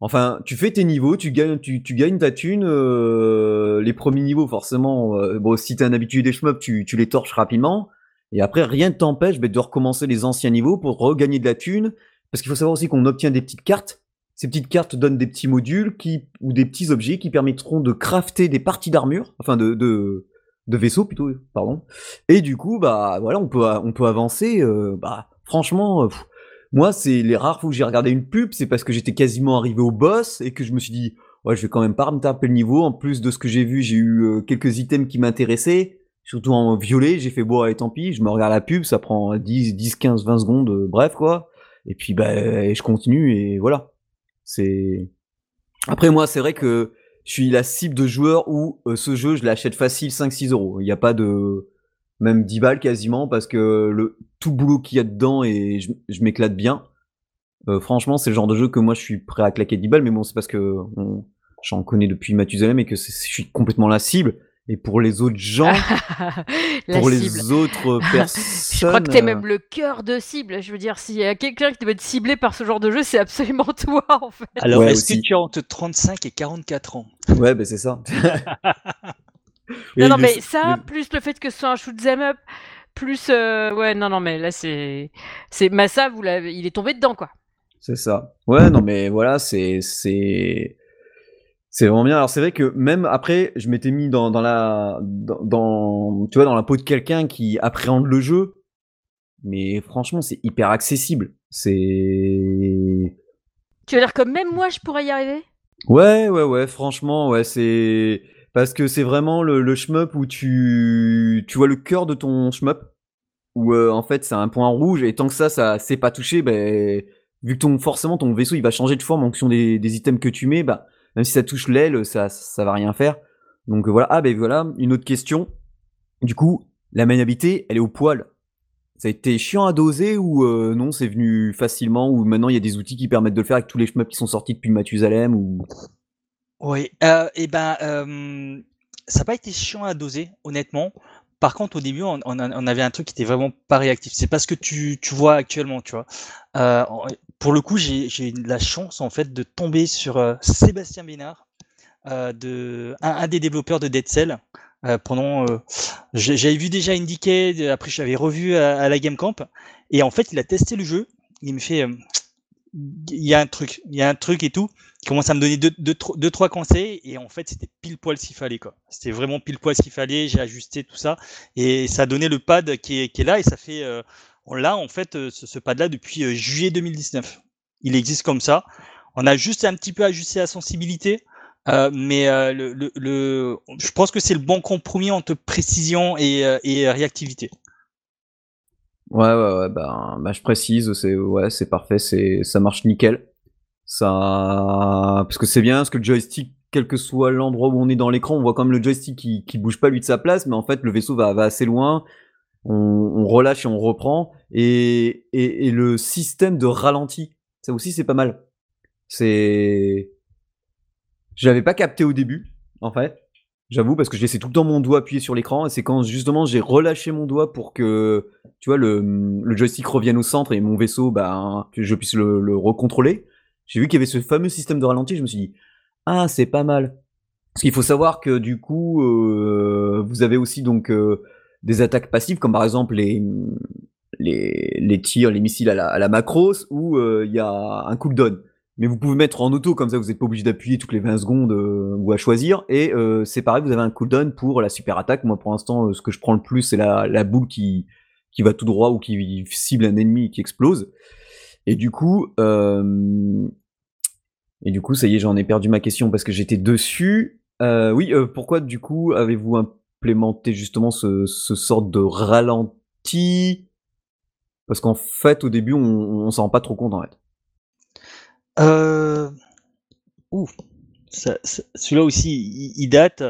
Enfin, tu fais tes niveaux, tu gagnes, tu, tu gagnes ta thune. euh, les premiers niveaux, forcément, euh, bon, si t'es un habitué des shmups, tu, tu les torches rapidement. Et après, rien ne t'empêche bah, de recommencer les anciens niveaux pour regagner de la thune. Parce qu'il faut savoir aussi qu'on obtient des petites cartes. Ces petites cartes donnent des petits modules qui, ou des petits objets qui permettront de crafter des parties d'armure, enfin de, de, de vaisseaux plutôt, pardon. Et du coup, bah voilà, on peut, on peut avancer. euh, bah, franchement, euh, pff, moi, c'est les rares fois où j'ai regardé une pub, c'est parce que j'étais quasiment arrivé au boss et que je me suis dit, ouais, je vais quand même pas me taper le niveau. En plus de ce que j'ai vu, j'ai eu euh, quelques items qui m'intéressaient, surtout en violet. J'ai fait, bon, allez, tant pis, je me regarde la pub, ça prend 10, 10, 15, 20 secondes, euh, bref, quoi. Et puis, bah, je continue et voilà. C'est. Après, moi, c'est vrai que je suis la cible de joueurs où euh, ce jeu, je l'achète facile 5-6 euros. Il n'y a pas de. Même 10 balles quasiment, parce que le tout boulot qu'il y a dedans et je, m'éclate bien. Euh, franchement, c'est le genre de jeu que moi je suis prêt à claquer 10 balles, mais bon, c'est parce que j'en connais depuis Mathusalem et que je suis complètement la cible. Et pour les autres gens, pour cible. les autres personnes. Je crois que t'es euh, même le cœur de cible. Je veux dire, s'il y a quelqu'un qui doit être ciblé par ce genre de jeu, c'est absolument toi, en fait. Alors, Ouais, est-ce que tu as entre 35 et 44 ans? Ouais, ben c'est ça. Non, non, mais ça, plus le fait que ce soit un shoot 'em up, plus. euh, Ouais, non, non, mais là, c'est. c'est Massa, vous l'avez... il est tombé dedans, quoi. C'est ça. Ouais, non, mais voilà, c'est c'est c'est vraiment bien. Alors c'est vrai que même après, je m'étais mis dans, dans la dans, dans- tu vois dans la peau de quelqu'un qui appréhende le jeu, mais franchement, c'est hyper accessible. C'est Tu veux dire que même moi, je pourrais y arriver? Ouais, ouais, ouais. Franchement, ouais, c'est parce que c'est vraiment le, le shmup où tu tu vois le cœur de ton shmup où euh, en fait c'est un point rouge et tant que ça ça c'est pas touché ben vu que ton forcément ton vaisseau il va changer de forme en fonction des, des items que tu mets bah même si ça touche l'aile ça ça va rien faire donc euh, voilà ah ben voilà une autre question du coup la maniabilité elle est au poil ça a été chiant à doser ou euh, non c'est venu facilement ou maintenant il y a des outils qui permettent de le faire avec tous les shmups qui sont sortis depuis Mathusalem ou? Oui, euh, et ben, ça n'a pas été chiant à doser, honnêtement. Par contre, au début, on, avait un truc qui était vraiment pas réactif. C'est pas ce que tu, vois actuellement, tu vois. Pour le coup, j'ai eu la chance, en fait, de tomber sur euh, Sébastien Bénard, euh, de, un, des développeurs de Dead Cell. Euh, pendant, j'avais vu déjà Indicated, après j'avais revu à, la Game Camp, et en fait, il a testé le jeu. Il me fait, il y a un truc, il y a un truc et tout. Il commence à me donner deux, deux, tro- deux, trois conseils et en fait c'était pile poil s'il fallait quoi. C'était vraiment pile poil s'il fallait. J'ai ajusté tout ça et ça a donné le pad qui est, là et ça fait, on l'a en fait euh, ce, ce pad là depuis euh, juillet 2019. Il existe comme ça. On a juste un petit peu ajusté la sensibilité. euh, mais je pense que c'est le bon compromis entre précision et, réactivité. Ouais, ouais, ouais, bah, bah, je précise, c'est ouais, c'est parfait, c'est ça marche nickel. Ça, parce que c'est bien, parce que le joystick, quel que soit l'endroit où on est dans l'écran, on voit quand même le joystick qui, qui bouge pas lui de sa place, mais en fait le vaisseau va, va assez loin. On, on relâche et on reprend, et, et, et le système de ralenti, ça aussi c'est pas mal. C'est, je l'avais pas capté au début, en fait. J'avoue, parce que je laissais tout le temps mon doigt appuyé sur l'écran, et c'est quand justement j'ai relâché mon doigt pour que, tu vois, le, le joystick revienne au centre et mon vaisseau, bah, que je puisse le, le recontrôler. J'ai vu qu'il y avait ce fameux système de ralenti, je me suis dit, ah, c'est pas mal. Parce qu'il faut savoir que du coup, euh, vous avez aussi donc euh, des attaques passives, comme par exemple les, les, les tirs, les missiles à la, à la macros, où euh, il y a un cooldown. Mais vous pouvez mettre en auto, comme ça vous n'êtes pas obligé d'appuyer toutes les 20 secondes euh, ou à choisir. Et euh, c'est pareil, vous avez un cooldown pour la super attaque. Moi pour l'instant, euh, ce que je prends le plus, c'est la, la boule qui, qui va tout droit ou qui cible un ennemi qui explose. Et du coup, euh, et du coup, ça y est, j'en ai perdu ma question parce que j'étais dessus. Oui, pourquoi du coup avez-vous implémenté justement ce, ce de ralenti? Parce qu'en fait, au début, on, on s'en rend pas trop compte en fait. Euh... Celui-là aussi, il, date.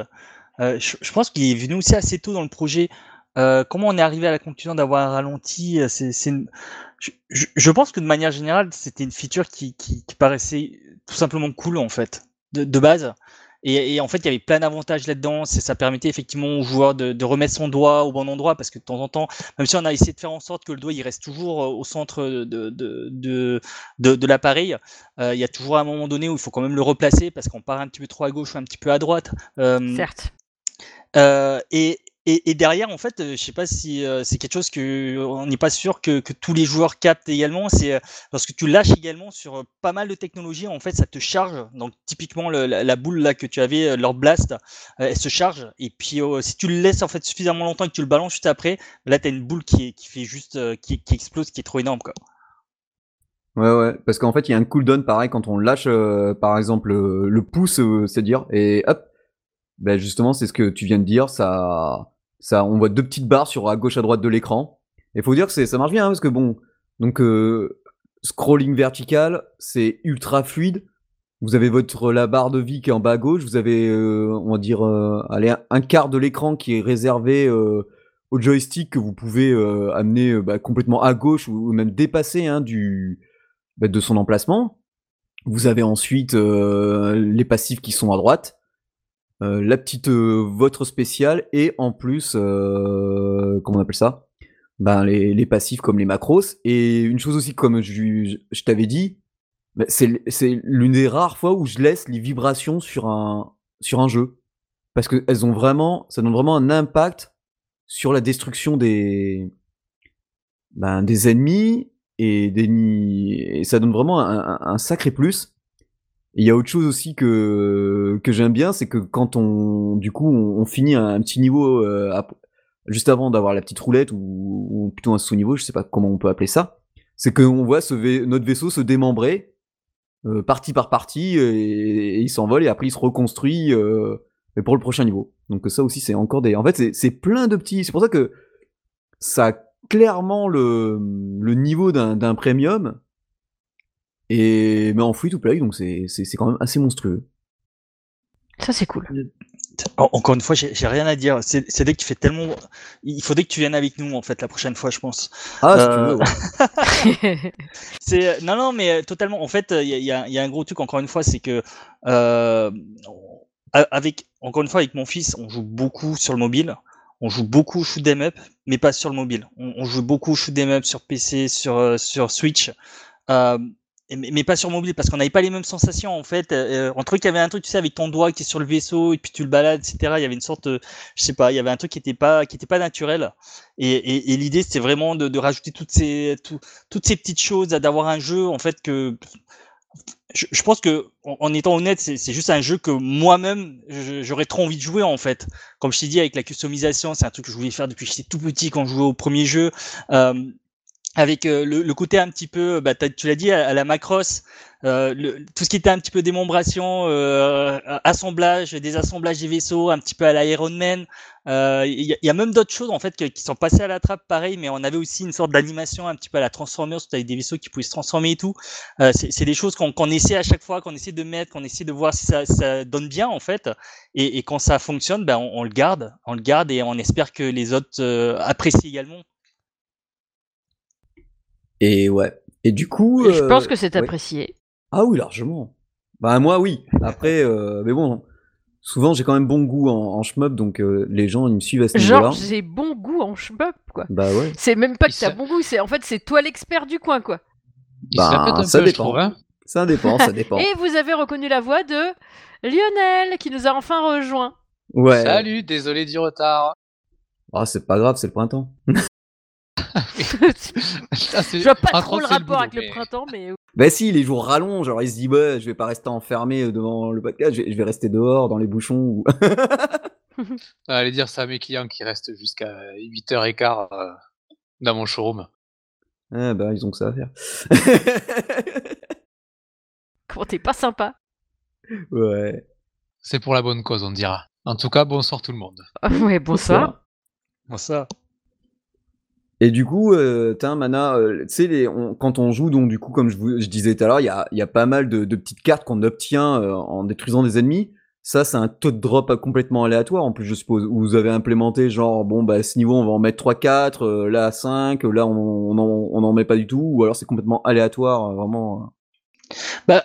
Euh, je, pense qu'il est venu aussi assez tôt dans le projet. Euh, comment on est arrivé à la conclusion d'avoir ralenti? C'est, je, pense que de manière générale, c'était une feature qui, qui, paraissait tout simplement cool en fait, de base. Et, en fait, il y avait plein d'avantages là-dedans. Ça permettait effectivement aux joueurs de, remettre son doigt au bon endroit parce que de temps en temps, même si on a essayé de faire en sorte que le doigt il reste toujours euh, au centre de, de, de, l'appareil, euh, il y a toujours un moment donné où il faut quand même le replacer parce qu'on part un petit peu trop à gauche ou un petit peu à droite. Euh, Certes. et, et, derrière, en fait, euh, je sais pas si euh, c'est quelque chose que on n'est pas sûr que, tous les joueurs captent également. C'est euh, lorsque tu lâches également sur pas mal de technologies, en fait, ça te charge. Donc typiquement la, boule là que tu avais, leur blast, elle se charge. Et puis si tu le laisses en fait suffisamment longtemps et que tu le balances juste après, là tu as une boule qui, fait juste qui, explose, qui est trop énorme quoi. Ouais ouais, parce qu'en fait il y a un cooldown pareil quand on lâche par exemple le, pouce, c'est dire et hop. Ben justement, c'est ce que tu viens de dire, ça, ça, on voit deux petites barres sur à gauche à droite de l'écran. Et faut dire que ça marche bien hein, parce que bon, donc euh, scrolling vertical, c'est ultra fluide. Vous avez votre la barre de vie qui est en bas à gauche. Vous avez, euh, on va dire, euh, allez, un quart de l'écran qui est réservé au joystick que vous pouvez amener bah, complètement à gauche ou, même dépasser hein, du bah, de son emplacement. Vous avez ensuite les passifs qui sont à droite. Euh, la petite euh, votre spéciale et en plus euh, comment on appelle ça? Ben les, les, passifs comme les macros. Et une chose aussi comme je, je, t'avais dit ben, c'est l'une des rares fois où je laisse les vibrations sur un sur un jeu. Parce que elles ont vraiment ça donne vraiment un impact sur la destruction des ben, des ennemis et des et ça donne vraiment un sacré plus il y a autre chose aussi que que j'aime bien, c'est que quand on du coup on, finit un, petit niveau euh, juste avant d'avoir la petite roulette ou, plutôt un sous-niveau, je sais pas comment on peut appeler ça, c'est qu'on voit ce notre vaisseau se démembrer euh, partie par partie et, il s'envole et après il se reconstruit euh, pour le prochain niveau. Donc ça aussi c'est encore des en fait c'est plein de petits, c'est pour ça que ça a clairement le le niveau d'un premium et mais en free to play, donc c'est quand même assez monstrueux. Ça c'est cool. Encore une fois, j'ai rien à dire. C'est dès que tu fais tellement. Il faudrait que tu viennes avec nous en fait la prochaine fois, je pense. Ah, si tu veux. Euh, c'est non, non, mais euh, totalement. En fait, il y a, y a, un gros truc encore une fois, c'est que euh, avec encore une fois avec mon fils, on joue beaucoup sur le mobile. On joue beaucoup shoot 'em up, mais pas sur le mobile. On, on joue beaucoup shoot 'em up sur PC, sur sur Switch. Euh, mais pas sur mobile parce qu'on n'avait pas les mêmes sensations en fait. Euh, un truc il y avait un truc tu sais avec ton doigt qui est sur le vaisseau et puis tu le balades etc il y avait une sorte je sais pas il y avait un truc qui était pas qui était pas naturel. Et, et, et l'idée c'était vraiment de, de, rajouter toutes ces toutes ces petites choses d'avoir un jeu en fait que je, je pense que en, étant honnête c'est juste un jeu que moi-même j'aurais trop envie de jouer en fait. Comme je t'ai dit avec la customisation c'est un truc que je voulais faire depuis que j'étais tout petit quand je jouais au premier jeu. Euh, avec euh, le, côté un petit peu, bah, tu l'as dit, à, la Macross, euh, tout ce qui était un petit peu démembration, euh, assemblage, désassemblage des vaisseaux, un petit peu à l'Iron Man. Il y, a même d'autres choses en fait qui sont passées à la trappe, pareil, mais on avait aussi une sorte d'animation un petit peu à la Transformers, avec des vaisseaux qui pouvaient se transformer et tout. c'est des choses qu'on essaie à chaque fois, qu'on essaie de mettre, qu'on essaie de voir si ça, ça, donne bien en fait. Et, et quand ça fonctionne, ben on, on, le garde, on le garde et on espère que les autres apprécient également. Et ouais. Et du coup. je pense euh, que c'est apprécié. Ah oui, largement. Bah moi oui. Après, euh, mais bon, souvent j'ai quand même bon goût en, en shmup, donc euh, les gens ils me suivent à ce niveau-là. Genre j'ai bon goût en shmup, quoi. Bah ouais. C'est même pas que t'as bon goût, c'est en fait c'est toi l'expert du coin, quoi. Bah, ça dépend. Hein. ça dépend, ça dépend. Et vous avez reconnu la voix de Lionel qui nous a enfin rejoint. Ouais. Salut, désolé du retard. Ah, c'est pas grave, c'est le printemps. je vois pas trop le rapport avec le printemps, mais. Bah si, les jours rallongent, genre il se dit bah je vais pas rester enfermé devant le podcast, je vais, rester dehors dans les bouchons. Ou... Allez dire ça à mes clients qui restent jusqu'à 8h15 euh, dans mon showroom. Ah bah ils ont que ça à faire. Comment t'es pas sympa Ouais. C'est pour la bonne cause, on dira. En tout cas, bonsoir tout le monde. ouais, bonsoir. Bonsoir. Et du coup, euh, Mana, euh, tu sais, quand on joue, donc du coup, comme je, vous, je disais tout à l'heure, il y a, y a, pas mal de, de petites cartes qu'on obtient euh, en détruisant des ennemis. Ça, c'est un taux de drop complètement aléatoire, en plus, je suppose. Où vous avez implémenté, genre, bon, bah, à ce niveau, on va en mettre 3-4, euh, là, 5, là, on, on, en, on en met pas du tout, ou alors c'est complètement aléatoire, vraiment. Bah,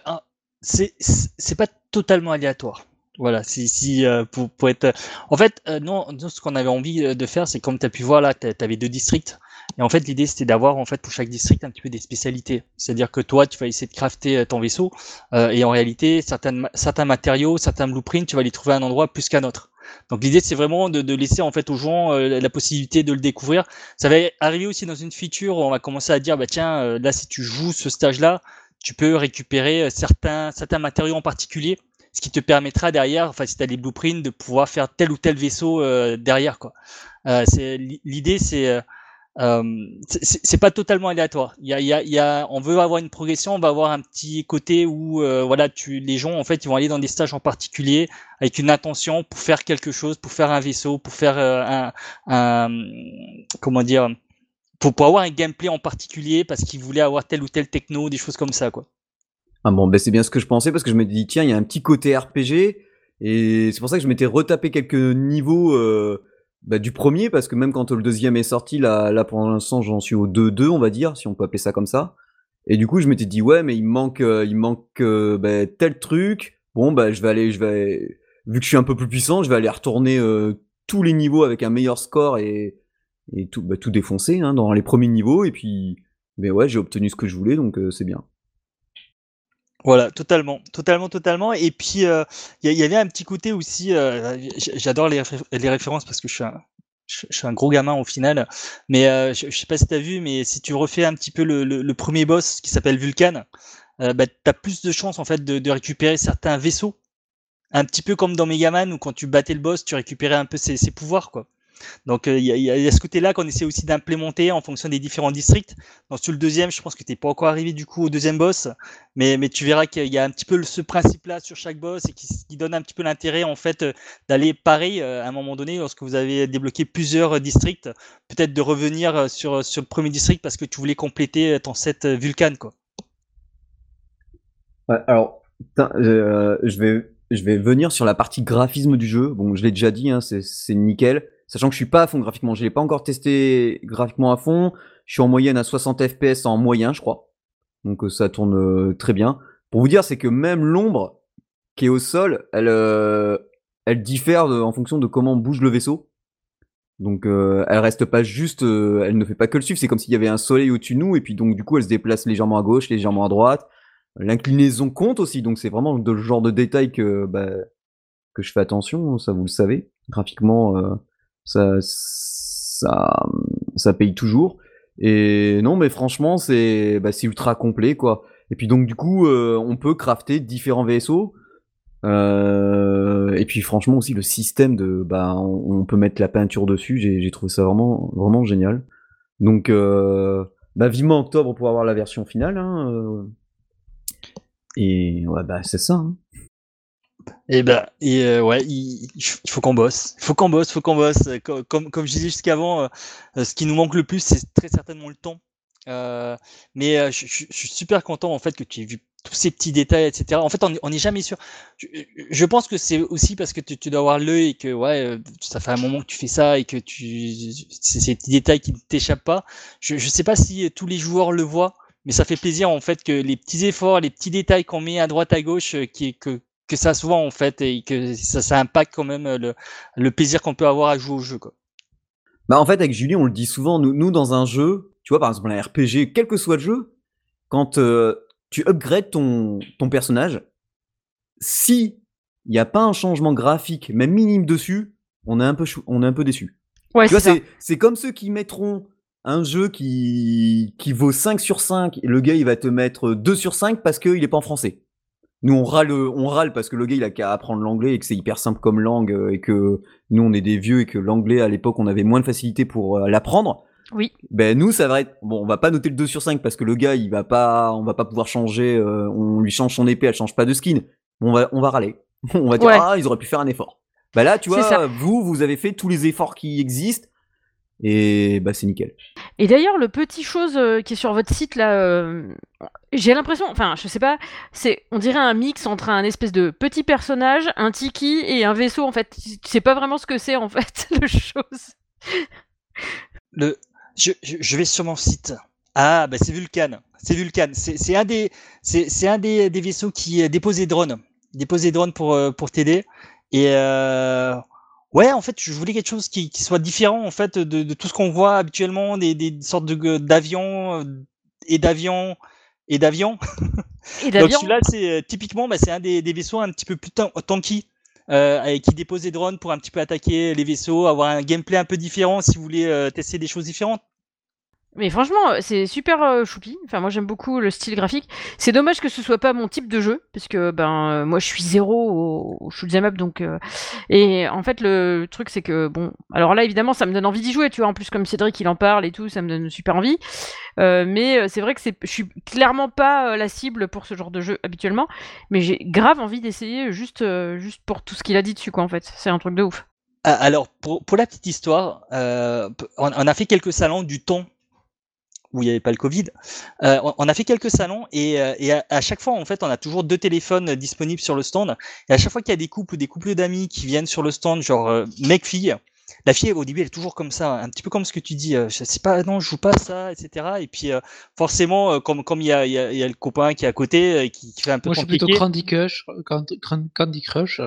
c'est c'est pas totalement aléatoire. Voilà, si, si euh, pour, pour être. En fait, euh, ce qu'on avait envie euh, de faire, c'est comme tu as pu voir là, tu avais deux districts. Et en fait, l'idée, c'était d'avoir en fait pour chaque district un petit peu des spécialités. C'est-à-dire que toi, tu vas essayer de crafter ton vaisseau, et en réalité, certains, certains matériaux, certains blueprints, tu vas les trouver à un endroit plus qu'un autre. Donc l'idée, c'est vraiment de, de, laisser en fait aux gens la possibilité de le découvrir. Ça va arriver aussi dans une feature où on va commencer à dire, bah tiens, là, si tu joues ce stage-là, tu peux récupérer certains, certains matériaux en particulier ce qui te permettra derrière, enfin si tu as les blueprints, de pouvoir faire tel ou tel vaisseau euh, derrière. quoi. Euh, l'idée, c'est euh, euh c'est pas totalement aléatoire. Il y a, y, a, y a, on veut avoir une progression, on va avoir un petit côté où voilà, tu, les gens en fait, ils vont aller dans des stages en particulier avec une intention pour faire quelque chose, pour faire un vaisseau, pour faire un, un, comment dire, pour, pour avoir un gameplay en particulier parce qu'ils voulaient avoir tel ou tel techno, des choses comme ça quoi. Ah bon, ben c'est bien ce que je pensais parce que je me dis tiens, il y a un petit côté RPG et c'est pour ça que je m'étais retapé quelques niveaux euh, bah, du premier parce que même quand le deuxième est sorti, là, là pour l'instant j'en suis au 2-2 on va dire si on peut appeler ça comme ça. Et du coup je m'étais dit ouais mais il manque euh, il manque euh, bah, tel truc. Bon bah je vais aller je vais vu que je suis un peu plus puissant, je vais aller retourner tous les niveaux avec un meilleur score et, et tout bah, tout défoncer hein, dans les premiers niveaux et puis mais ouais j'ai obtenu ce que je voulais donc c'est bien. Voilà, totalement, totalement, totalement. Et puis, euh, il y, avait un petit côté aussi, euh, j'adore les, références parce que je suis un, je, gros gamin au final. Mais euh, je, sais pas si tu as vu, mais si tu refais un petit peu le, premier boss qui s'appelle Vulcan, bah, tu as plus de chances en fait de, de, récupérer certains vaisseaux. Un petit peu comme dans Megaman où quand tu battais le boss, tu récupérais un peu ses, ses pouvoirs, quoi. Donc il y, a ce côté-là qu'on essaie aussi d'implémenter en fonction des différents districts. Donc sur le deuxième, je pense que tu n'es pas encore arrivé du coup au deuxième boss, mais, mais tu verras qu'il y a un petit peu ce principe-là sur chaque boss et qui, donne un petit peu l'intérêt en fait d'aller pareil à un moment donné lorsque vous avez débloqué plusieurs districts, peut-être de revenir sur, sur le premier district parce que tu voulais compléter ton set Vulcan quoi. Alors euh, je vais je vais venir sur la partie graphisme du jeu. Bon, je l'ai déjà dit, hein, c'est nickel. Sachant que je suis pas à fond graphiquement, je l'ai pas encore testé graphiquement à fond. Je suis en moyenne à 60 FPS en moyen, je crois. Donc euh, ça tourne euh, très bien. Pour vous dire, c'est que même l'ombre qui est au sol, elle, euh, diffère en fonction de comment bouge le vaisseau. Donc elle reste pas juste, elle ne fait pas que le suivre. C'est comme s'il y avait un soleil au-dessus de nous et puis donc du coup elle se déplace légèrement à gauche, légèrement à droite. L'inclinaison compte aussi, donc c'est vraiment le genre de détail que bah, que je fais attention. Ça vous le savez. Graphiquement, ça, ça, ça paye toujours. Et non, mais franchement, c'est bah, ultra complet, quoi. Et puis donc du coup, euh, on peut crafter différents vaisseaux. Euh, et puis franchement aussi le système de, bah, on, peut mettre la peinture dessus. J'ai trouvé ça vraiment, vraiment génial. Donc, euh, bah, vivement octobre pour avoir la version finale. Hein, et ouais, bah c'est ça. Hein. Et eh ben, et euh, ouais, il, faut qu'on bosse, il faut qu'on bosse, faut qu'on bosse. Comme, comme je disais jusqu'avant, euh, ce qui nous manque le plus, c'est très certainement le temps. Euh, mais je, suis super content en fait que tu aies vu tous ces petits détails, etc. En fait, on n'est jamais sûr. Je, pense que c'est aussi parce que tu, dois avoir l'œil et que ouais, ça fait un moment que tu fais ça et que tu, c'est ces petits détails qui ne t'échappent pas. Je, je sais pas si tous les joueurs le voient, mais ça fait plaisir en fait que les petits efforts, les petits détails qu'on met à droite à gauche, qui que que ça se voit en fait et que ça, ça impacte quand même le, le plaisir qu'on peut avoir à jouer au jeu. Quoi. Bah en fait avec Julie on le dit souvent, nous, nous dans un jeu, tu vois par exemple un RPG, quel que soit le jeu, quand euh, tu upgrades ton, ton personnage, si il n'y a pas un changement graphique, même minime dessus, on est un peu, on est un peu déçu. Ouais, tu vois, c'est comme ceux qui mettront un jeu qui, qui vaut 5 sur 5 et le gars il va te mettre 2 sur 5 parce qu'il est pas en français. Nous, on râle, on râle parce que le gars, il a qu'à apprendre l'anglais et que c'est hyper simple comme langue euh, et que nous, on est des vieux et que l'anglais, à l'époque, on avait moins de facilité pour euh, l'apprendre. Oui. Ben, nous, ça va être, bon, on va pas noter le 2 sur 5 parce que le gars, il va pas, on va pas pouvoir changer, euh, on lui change son épée, elle change pas de skin. On va, on va râler. on va dire, ah, ils auraient pu faire un effort. Bah là, tu vois, vous, vous avez fait tous les efforts qui existent et bah c'est nickel. Et d'ailleurs, le petit chose euh, qui est sur votre site là, euh, j'ai l'impression, enfin, je sais pas, c'est, on dirait un mix entre un espèce de petit personnage, un tiki et un vaisseau. En fait, tu sais pas vraiment ce que c'est en fait, le chose. Le, je, je, vais sur mon site. Ah, bah c'est Vulcan. C'est Vulcan. C'est un des, c'est un des, des, vaisseaux qui dépose des drones, dépose des drones pour pour t'aider. Et euh, ouais, en fait, je voulais quelque chose qui, qui soit différent en fait de, de tout ce qu'on voit habituellement, des, des sortes de d'avions et d'avions et d'avions. Donc celui-là, c'est typiquement, bah, c'est un des, des, vaisseaux un petit peu plus tanky. Euh, qui dépose des drones pour un petit peu attaquer les vaisseaux, avoir un gameplay un peu différent si vous voulez euh, tester des choses différentes. Mais franchement, euh, c'est super euh, choupi. Enfin, moi j'aime beaucoup le style graphique. C'est dommage que ce soit pas mon type de jeu, parce que ben euh, moi je suis zéro au, au shoot'em up, donc et en fait le truc c'est que bon, alors là évidemment ça me donne envie d'y jouer, tu vois. En plus comme Cédric il en parle et tout, ça me donne super envie. mais c'est vrai que c'est, je suis clairement pas la cible pour ce genre de jeu habituellement, mais j'ai grave envie d'essayer juste juste pour tout ce qu'il a dit dessus quoi. En fait, c'est un truc de ouf. Ah, alors, pour, la petite histoire, on, on, a fait quelques salons du ton où il n'y avait pas le Covid. Euh, on a fait quelques salons et, euh, et à, chaque fois, en fait, on a toujours deux téléphones disponibles sur le stand. Et à chaque fois qu'il y a des couples ou des couples d'amis qui viennent sur le stand, genre euh, mec-fille, la fille au début elle est toujours comme ça, un petit peu comme ce que tu dis, euh, je sais pas, non, je joue pas ça, etc. Et puis euh, forcément, comme comme il y a, y, a, y a, le copain qui est à côté, qui, qui fait un peu Moi, compliqué. je suis plutôt Candy Crush. Candy Crush.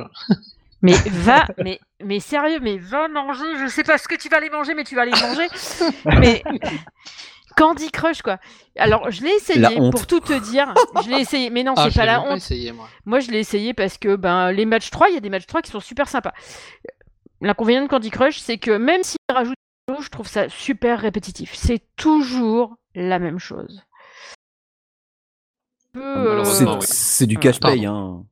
Mais va, mais, mais sérieux, mais va manger. Je sais pas ce que tu vas aller manger, mais tu vas aller manger. mais Candy Crush, quoi. Alors, je l'ai essayé pour tout te dire. Je l'ai essayé, mais non, ah, c'est pas la honte. Essayé, moi. moi. je l'ai essayé parce que ben, les matchs 3, il y a des matchs 3 qui sont super sympas. L'inconvénient de Candy Crush, c'est que même s'il rajoute des choses, je trouve ça super répétitif. C'est toujours la même chose. Euh... C'est du cache-paye. Hein.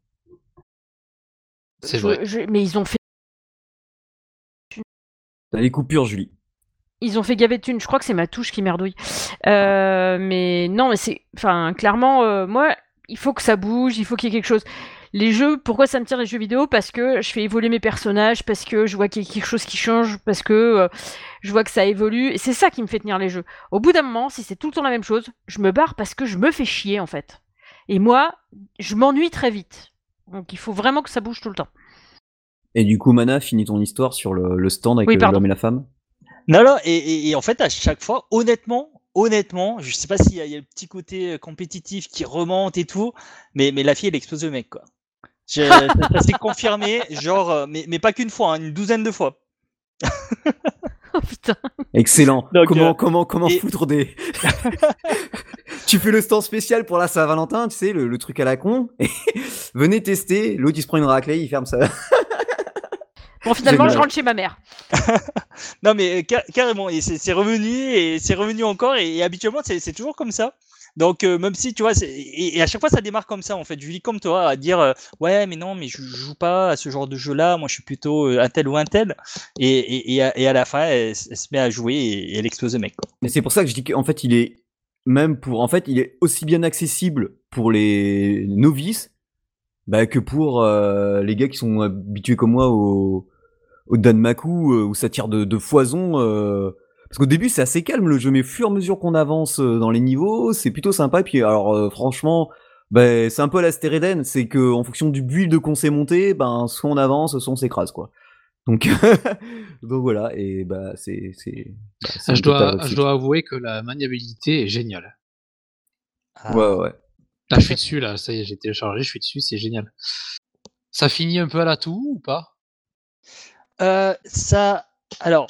C'est vrai. Je, mais ils ont fait. T'as les coupures, Julie. Ils ont fait gaver de thunes. Je crois que c'est ma touche qui merdouille. Euh, mais non, mais c'est. Enfin, clairement, euh, moi, il faut que ça bouge, il faut qu'il y ait quelque chose. Les jeux, pourquoi ça me tire les jeux vidéo? Parce que je fais évoluer mes personnages, parce que je vois qu'il y a quelque chose qui change, parce que euh, je vois que ça évolue. Et c'est ça qui me fait tenir les jeux. Au bout d'un moment, si c'est tout le temps la même chose, je me barre parce que je me fais chier, en fait. Et moi, je m'ennuie très vite. Donc il faut vraiment que ça bouge tout le temps. Et du coup, Mana, finis ton histoire sur le, le stand avec Oui, l'homme et la femme? Non, non, et, et- et en fait, à chaque fois, honnêtement, honnêtement, je sais pas s'il y, a- il y a le petit côté euh, compétitif qui remonte et tout, mais, mais la fille, elle explose le mec, quoi. Je- ça s'est confirmé, genre, euh, mais, mais pas qu'une fois, hein, une douzaine de fois. Oh putain. Excellent. Donc, comment euh, comment comment et- foutre des Tu fais le stand spécial pour la Saint-Valentin, tu sais, le, le truc à la con. Et venez tester. L'autre il se prend une raclée, il ferme ça. Bon, finalement, Génial. je rentre chez ma mère. Non, mais euh, ca- carrément, et c'est c'est revenu, et c'est revenu encore, et, et habituellement, c'est c'est toujours comme ça. Donc, euh, même si, tu vois, c'est- et, et à chaque fois, ça démarre comme ça, en fait. Julie, comme toi, à dire, euh, ouais, mais non, mais je, je joue pas à ce genre de jeu-là, moi, je suis plutôt euh, un tel ou un tel. Et, et, et, à, et à la fin, elle, se met à jouer, et, et elle explose le mec, quoi. Mais c'est pour ça que je dis qu'en fait, il est même pour en fait, il est aussi bien accessible pour les novices bah, que pour euh, les gars qui sont habitués comme moi au au Danmaku euh, où ça tire de, de foison. euh, Parce qu'au début, c'est assez calme le jeu, mais au fur et à mesure qu'on avance euh, dans les niveaux, c'est plutôt sympa. Et puis, alors, euh, franchement, bah, c'est un peu à la Stéréden, c'est que en fonction du build qu'on s'est monté, ben, soit on avance, soit on s'écrase, quoi. Donc, donc voilà, et bah, c'est. c'est- bah, c'est Ah, je, dois, je dois avouer que la maniabilité est géniale. Ah. Ouais, ouais. Là, je suis dessus, là, ça y est, j'ai téléchargé, je suis dessus, c'est génial. Ça finit un peu à la toux ou pas? Euh, ça, alors,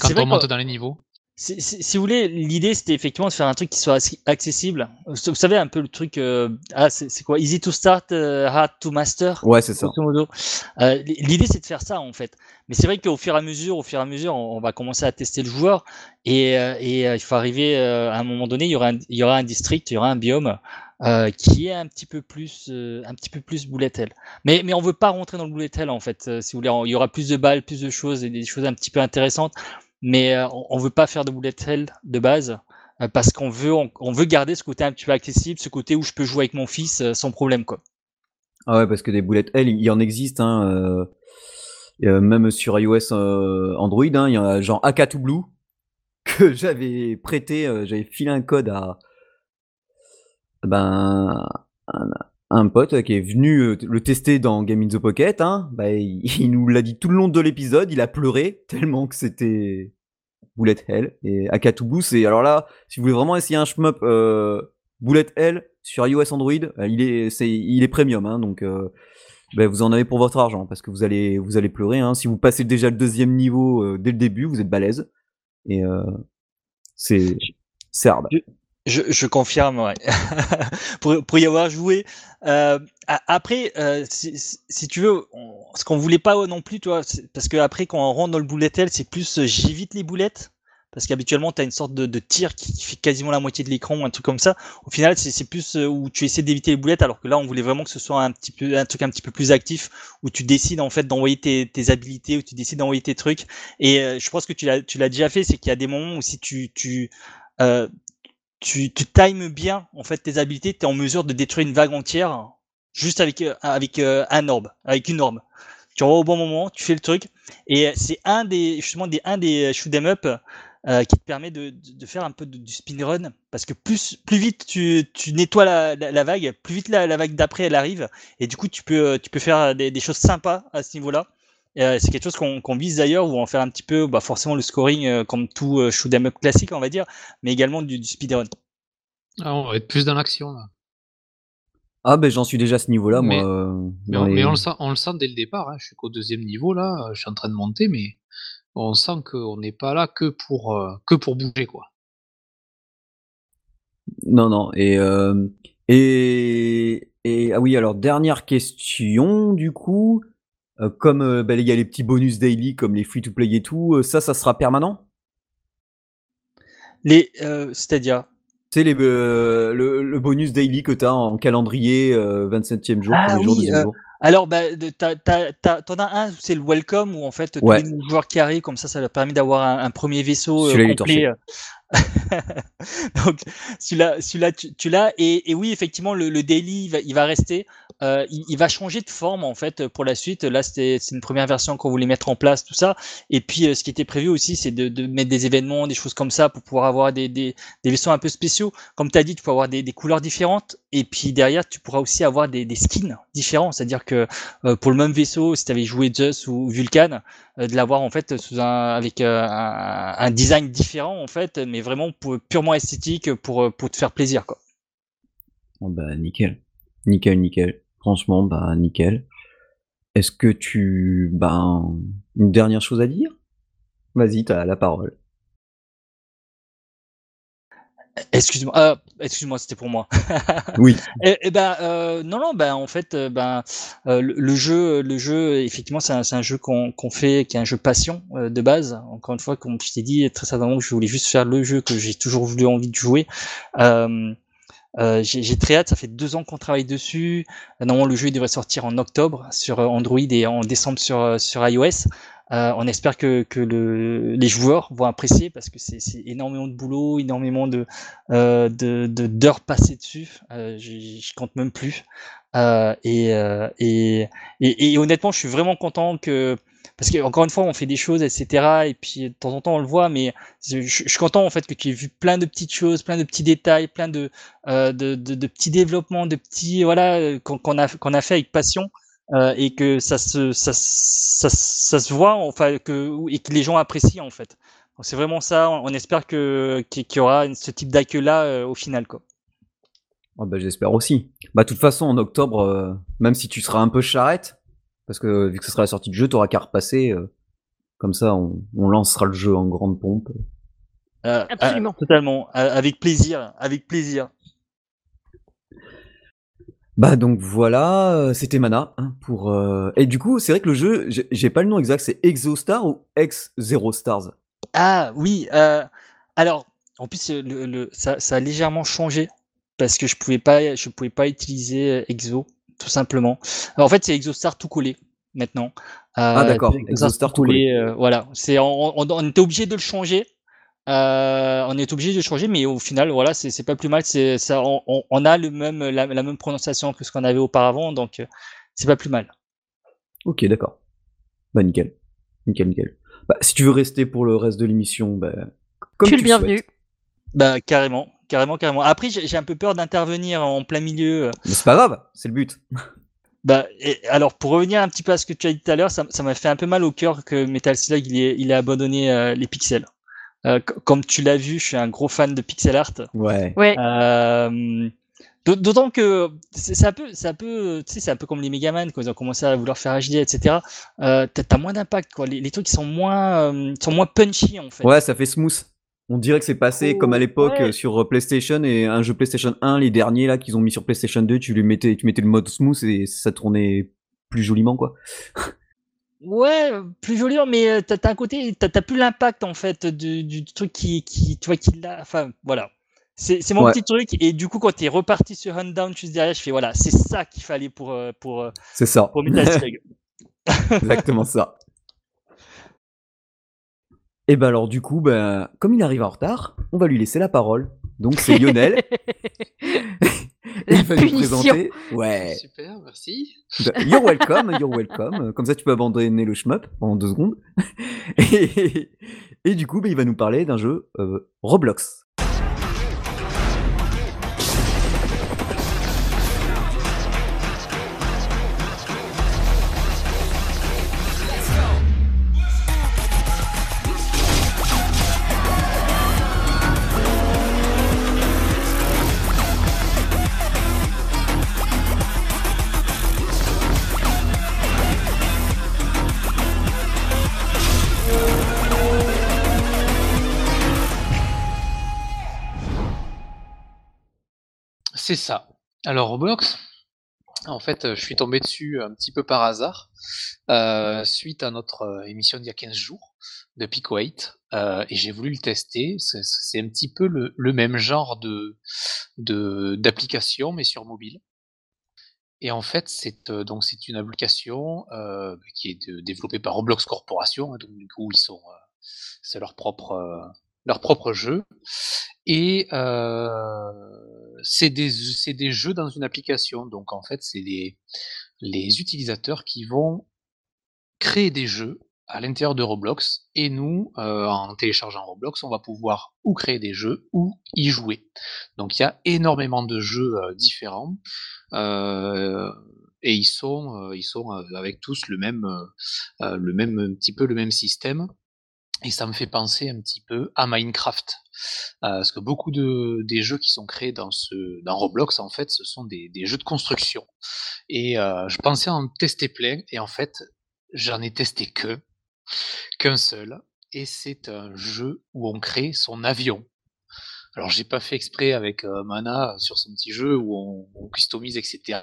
Quand on monte dans les niveaux si, si- si vous voulez, l'idée c'était effectivement de faire un truc qui soit accessible. Vous vous savez un peu le truc, euh, ah, c'est c'est quoi? Easy to start, euh, hard to master? Ouais, c'est ça. Euh, L'idée c'est de faire ça en fait. Mais c'est vrai qu'au fur et à mesure, au fur et à mesure, on, on va commencer à tester le joueur et, euh, et euh, il faut arriver euh, à un moment donné, il y aura un, il y aura un district, il y aura un biome euh, qui est un petit peu plus, euh, un petit peu plus bullet hell. Mais mais on veut pas rentrer dans le bullet hell en fait. euh, si vous voulez, il y aura plus de balles, plus de choses et des choses un petit peu intéressantes. Mais euh, on, veut pas faire de bullet hell de base. euh, Parce qu'on veut, on, veut garder ce côté un petit peu accessible, ce côté où je peux jouer avec mon fils sans problème, quoi. Ah ouais, parce que des boulettes L, il y en existe, hein, même sur iOS, Android, hein, il y a genre Akatu Blue que j'avais prêté, j'avais filé un code à ben un, un pote qui est venu euh, le tester dans Game in the Pocket. Hein, bah, il, il nous l'a dit tout le long de l'épisode, il a pleuré tellement que c'était Bullet Hell. Et Akatubu, c'est alors là, si vous voulez vraiment essayer un shmup euh, Bullet Hell sur iOS Android, euh, il est, c'est, il est premium, hein, donc euh, ben, vous en avez pour votre argent parce que vous allez, vous allez pleurer. Hein. Si vous passez déjà le deuxième niveau euh, dès le début, vous êtes balèze. Et euh, c'est, c'est hard. Je, je confirme, ouais. pour, pour y avoir joué. Euh, après, euh, si, si- tu veux, on- ce qu'on voulait pas non plus, toi, parce que après, quand on rentre dans le bullet hell, c'est plus euh, j'évite les boulettes. Parce qu'habituellement, tu as une sorte de, de tir qui, qui fait quasiment la moitié de l'écran ou un truc comme ça. Au final, c'est plus euh, où tu essaies d'éviter les boulettes, alors que là, on voulait vraiment que ce soit un petit peu un truc un petit peu plus actif, où tu décides en fait d'envoyer tes, tes habilités, où tu décides d'envoyer tes trucs. Et euh, je pense que tu l'as déjà fait, c'est qu'il y a des moments où si tu tu euh, tu, tu times bien en fait tes habilités, tu es en mesure de détruire une vague entière juste avec euh, avec euh, un orbe, avec une orbe. Tu envoies au bon moment, tu fais le truc et euh, c'est un des justement des un des shoot 'em up euh, qui te permet de, de, faire un peu du speedrun parce que plus plus vite tu, tu nettoies la, la, la vague, plus vite la, la vague d'après elle arrive et du coup tu peux euh, tu peux faire des, des choses sympas à ce niveau-là. Euh, c'est quelque chose qu'on vise d'ailleurs, où on fait un petit peu, bah forcément le scoring euh, comme tout euh, shoot 'em up classique, on va dire, mais également du, du speedrun. Ah, on va être plus dans l'action là. Ah ben j'en suis déjà à ce niveau-là, Mais- moi. euh, Mais, on, les- mais on le sent, on le sent dès le départ. Hein. Je suis qu'au deuxième niveau là, je suis en train de monter, mais on sent qu'on n'est pas là que pour euh, que pour bouger quoi. Non, non. Et, euh, et, et ah oui, alors dernière question du coup. Euh, comme euh, bah, il y a les petits bonus daily comme les free to play et tout, euh, ça, ça sera permanent? Les, c'est-à-dire, C'est les euh, le, le bonus daily que tu as en calendrier euh, 27e jour, Ah jour, oui, euh, jour. alors bah, t'en as un, c'est le welcome où en fait tous Ouais. les nouveaux joueurs qui arrivent, comme ça, ça leur permet d'avoir un, un premier vaisseau complet. Donc celui-là, celui-là, tu, tu l'as et, et oui, effectivement, le, le daily, il va, il va rester. Euh, il, il va changer de forme en fait pour la suite. Là, c'est une première version qu'on voulait mettre en place, tout ça. Et puis, euh, ce qui était prévu aussi, c'est de, de mettre des événements, des choses comme ça pour pouvoir avoir des, des, des vaisseaux un peu spéciaux. Comme tu as dit, tu peux avoir des, des couleurs différentes. Et puis derrière, tu pourras aussi avoir des, des skins différents. C'est-à-dire que euh, pour le même vaisseau, si tu avais joué Zeus ou Vulcan, euh, de l'avoir en fait sous un, avec euh, un, un design différent en fait, mais vraiment purement esthétique pour, euh, pour te faire plaisir. Quoi. Oh, bah nickel, nickel, nickel. Franchement, bah nickel. Est-ce que tu, bah, une dernière chose à dire? Vas-y, t'as la parole. Excuse-moi, euh, excuse-moi, c'était pour moi. Oui. Et, et ben euh, non non ben en fait euh, ben euh, le, le jeu le jeu effectivement c'est un, un jeu qu'on qu'on fait qui est un jeu passion euh, de base encore une fois comme je t'ai dit très certainement que je voulais juste faire le jeu que j'ai toujours voulu envie de jouer euh, euh, j'ai très hâte ça fait deux ans qu'on travaille dessus normalement le jeu il devrait sortir en octobre sur Android et en décembre sur sur iOS euh, on espère que, que le, les joueurs vont apprécier parce que c'est énormément de boulot, énormément de euh, de de- d'heures passées dessus. Euh, je, compte même plus. Euh, et, euh, et, et, et honnêtement, je suis vraiment content que parce que encore une fois, on fait des choses, etc. Et puis de temps en temps, on le voit, mais je, suis content en fait que tu aies vu plein de petites choses, plein de petits détails, plein de euh, de, de, petits développements, de petits voilà euh, qu'on a qu'on a fait avec passion. Euh, et que ça se ça, ça, ça se voit enfin que et que les gens apprécient en fait donc c'est vraiment ça on, on espère que qu'il y aura ce type d'accueil là au final quoi Oh, bah, j'espère aussi. Bah, de toute façon, en octobre, euh, même si tu seras un peu charrette, parce que vu que ce sera la sortie de jeu, t'auras qu'à repasser. euh, comme ça, on, on lancera le jeu en grande pompe. Euh, Absolument. euh, totalement Euh, avec plaisir avec plaisir Bah donc voilà, euh, c'était Mana hein, pour. euh, Et du coup, c'est vrai que le jeu, j'ai j'ai pas le nom exact, c'est Exostar ou X Zero Stars. ah oui euh, alors en plus le, le, ça, ça a légèrement changé parce que je pouvais pas je pouvais pas utiliser euh, Exo tout simplement Alors, en fait c'est Exostar tout collé maintenant Ah, d'accord, Exostar tout euh, voilà c'est on, on, on était obligé de le changer Euh, on est obligé de changer, mais au final, voilà, c'est pas plus mal. C'est ça, on, on- on a le même la, la même prononciation que ce qu'on avait auparavant, donc euh, c'est pas plus mal. Ok, d'accord. Bah nickel, nickel, nickel. Bah, si tu veux rester pour le reste de l'émission, bah, comme tu es tu le bienvenu. souhaites. Bah carrément, carrément, carrément. Après, j'ai un peu peur d'intervenir en plein milieu. euh, Mais c'est pas grave, c'est le but. Bah, et alors pour revenir un petit peu à ce que tu as dit tout à l'heure, ça ça m'a fait un peu mal au cœur que Metal Slug il ait, il a abandonné euh, les pixels. Euh, comme tu l'as vu, je suis un gros fan de pixel art. Ouais. Ouais. Euh, D'autant que c'est un peu, c'est un peu, tu sais, c'est un peu comme les Megaman quand ils ont commencé à vouloir faire HD, etc. Euh, T'as moins d'impact, quoi. Les, les, trucs sont moins, euh, sont moins punchy en fait. Ouais, ça fait smooth. On dirait que c'est passé Oh, comme à l'époque ouais. sur PlayStation et un jeu PlayStation 1, les derniers là qu'ils ont mis sur PlayStation 2, tu lui mettais, tu mettais le mode smooth et ça tournait plus joliment quoi. Ouais, plus joli, mais euh, t'as as un côté, t'as as plus l'impact en fait du, du truc qui, qui, tu vois, qui l'a. Enfin, voilà. C'est mon Ouais. petit truc. Et du coup, quand t'es reparti sur Undown juste derrière, je fais voilà, c'est ça qu'il fallait pour, euh, pour, euh, C'est ça. pour. Exactement ça. Et ben alors du coup, ben, comme il arrive en retard, on va lui laisser la parole. Donc c'est Lionel. Et La il va nous punition. présenter. Ouais. Super, merci. You're welcome, you're welcome. Comme ça, tu peux abandonner le shmup pendant deux secondes. Et, et du coup, ben, il va nous parler d'un jeu euh, Roblox. C'est ça. Alors Roblox, en fait, euh, je suis tombé dessus un petit peu par hasard, euh, suite à notre euh, émission d'il y a 15 jours de Pico 8, euh, et j'ai voulu le tester. C'est un petit peu le, même genre de d'application, mais sur mobile. Et en fait, c'est donc c'est une application qui est développée par Roblox Corporation, hein, donc du coup ils sont c'est leur propre leur propre jeu. Et euh, c'est des, des jeux dans une application. Donc en fait, c'est les, les utilisateurs qui vont créer des jeux à l'intérieur de Roblox. Et nous, euh, en téléchargeant Roblox, on va pouvoir ou créer des jeux ou y jouer. Donc il y a énormément de jeux euh, différents. Et ils sont, ils sont avec tous le même, le même, petit peu le même système. Et ça me fait penser un petit peu à Minecraft. Euh, parce que beaucoup de, des jeux qui sont créés dans, ce, dans Roblox, en fait, ce sont des, des jeux de construction. Et euh, je pensais en tester plein, et en fait, j'en ai testé que, qu'un seul. Et c'est un jeu où on crée son avion. Alors, j'ai pas fait exprès avec euh, Mana sur son petit jeu où on, on customise, etc.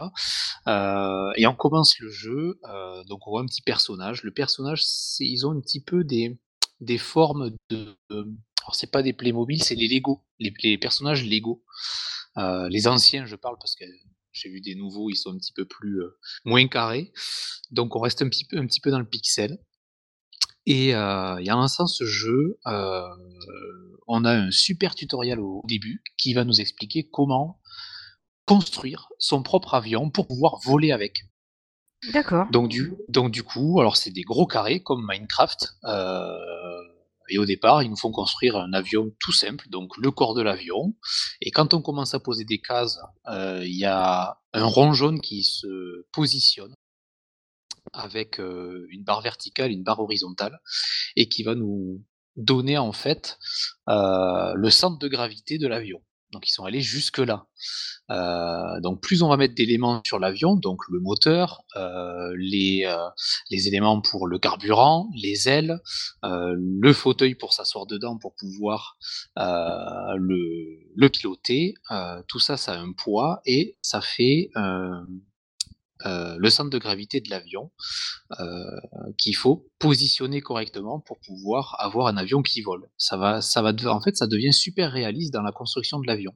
Euh, et on commence le jeu, euh, donc on voit un petit personnage. Le personnage, ils ont un petit peu des, des formes de. Alors, c'est pas des Playmobil, c'est les Lego, les, personnages Lego. Euh, les anciens, je parle parce que j'ai vu des nouveaux, ils sont un petit peu plus euh, moins carrés. Donc, on reste un petit peu, un petit peu dans le pixel. Et, euh, et en lançant ce jeu, euh, on a un super tutoriel au début qui va nous expliquer comment construire son propre avion pour pouvoir voler avec. D'accord. Donc du, donc du coup, alors c'est des gros carrés comme Minecraft. euh, et au départ, ils nous font construire un avion tout simple, donc le corps de l'avion. Et quand on commence à poser des cases, euh, il y a un rond jaune qui se positionne avec euh, une barre verticale, une barre horizontale, et qui va nous donner en fait le centre de gravité de l'avion. Donc ils sont allés jusque là. Euh, donc plus on va mettre d'éléments sur l'avion, donc le moteur, euh, les, euh, les éléments pour le carburant, les ailes, euh, le fauteuil pour s'asseoir dedans pour pouvoir euh, le, le piloter, euh, tout ça ça a un poids et ça fait euh, le centre de gravité de l'avion euh, qu'il faut positionner correctement pour pouvoir avoir un avion qui vole. Ça va, ça va, en fait, ça devient super réaliste dans la construction de l'avion.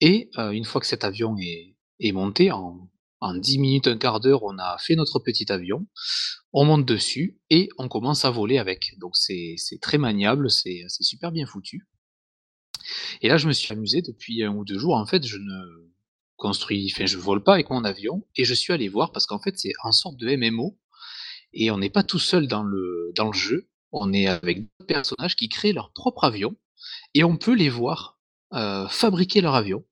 Et euh, une fois que cet avion est, monté, en, en 10 minutes, un quart d'heure, on a fait notre petit avion, on monte dessus et on commence à voler avec. Donc c'est très maniable, c'est super bien foutu. Et là, je me suis amusé depuis un ou deux jours. En fait, je ne construis, enfin, je vole pas avec mon avion et je suis allé voir parce qu'en fait, c'est en sorte de MMO et on n'est pas tout seul dans le, dans le jeu. On est avec d'autres personnages qui créent leur propre avion et on peut les voir euh, fabriquer leur avion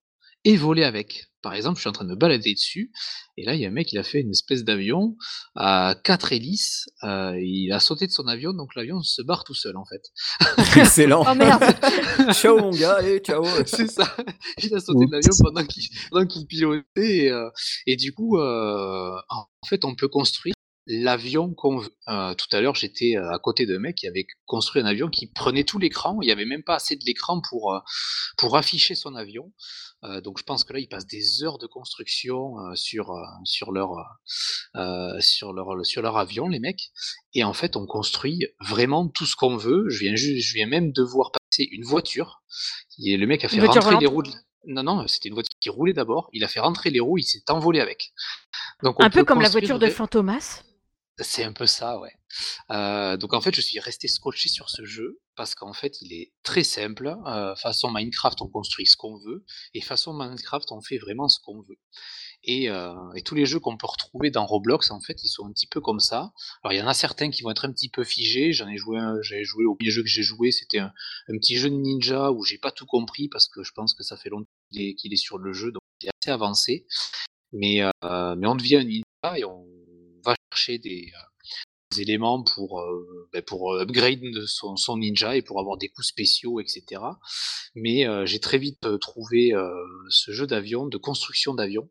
et voler avec. Par exemple, je suis en train de me balader dessus, et là, il y a un mec, il a fait une espèce d'avion à quatre hélices. euh, il a sauté de son avion, donc l'avion se barre tout seul, en fait. Excellent. Oh merde ciao mon gars, allez, ciao. C'est ça. Il a sauté de l'avion pendant qu'il pilotait. Et, euh, et du coup, euh, en fait, on peut construire l'avion qu'on veut. Euh, tout à l'heure, j'étais euh, à côté d'un mec qui avait construit un avion qui prenait tout l'écran. Il n'y avait même pas assez de l'écran pour, euh, pour afficher son avion. Euh, donc je pense que là, ils passent des heures de construction euh, sur, sur, leur, sur, leur, sur leur avion, les mecs. Et en fait, on construit vraiment tout ce qu'on veut. Je viens, ju- je viens même de voir passer une voiture. Et le mec a fait rentrer les roues. de- Non, non, c'était une voiture qui roulait d'abord. Il a fait rentrer les roues, il s'est envolé avec. Donc on Un peu comme la voiture de Fantomas? C'est un peu ça, ouais. Donc en fait, je suis resté scotché sur ce jeu parce qu'en fait, il est très simple. Façon Minecraft, on construit ce qu'on veut, et façon Minecraft, on fait vraiment ce qu'on veut. Et, tous les jeux qu'on peut retrouver dans Roblox, en fait, ils sont un petit peu comme ça. Alors il y en a certains qui vont être un petit peu figés. J'en ai joué, j'ai joué au premier jeu que j'ai joué, c'était un, petit jeu de ninja où j'ai pas tout compris parce que je pense que ça fait longtemps qu'il est, sur le jeu, donc il est assez avancé. Mais, mais on devient un ninja et on va chercher des, euh, éléments pour, euh, ben, pour upgrade de son, ninja et pour avoir des coups spéciaux, etc. Mais euh, j'ai très vite euh, trouvé euh, ce jeu d'avion, de construction d'avion,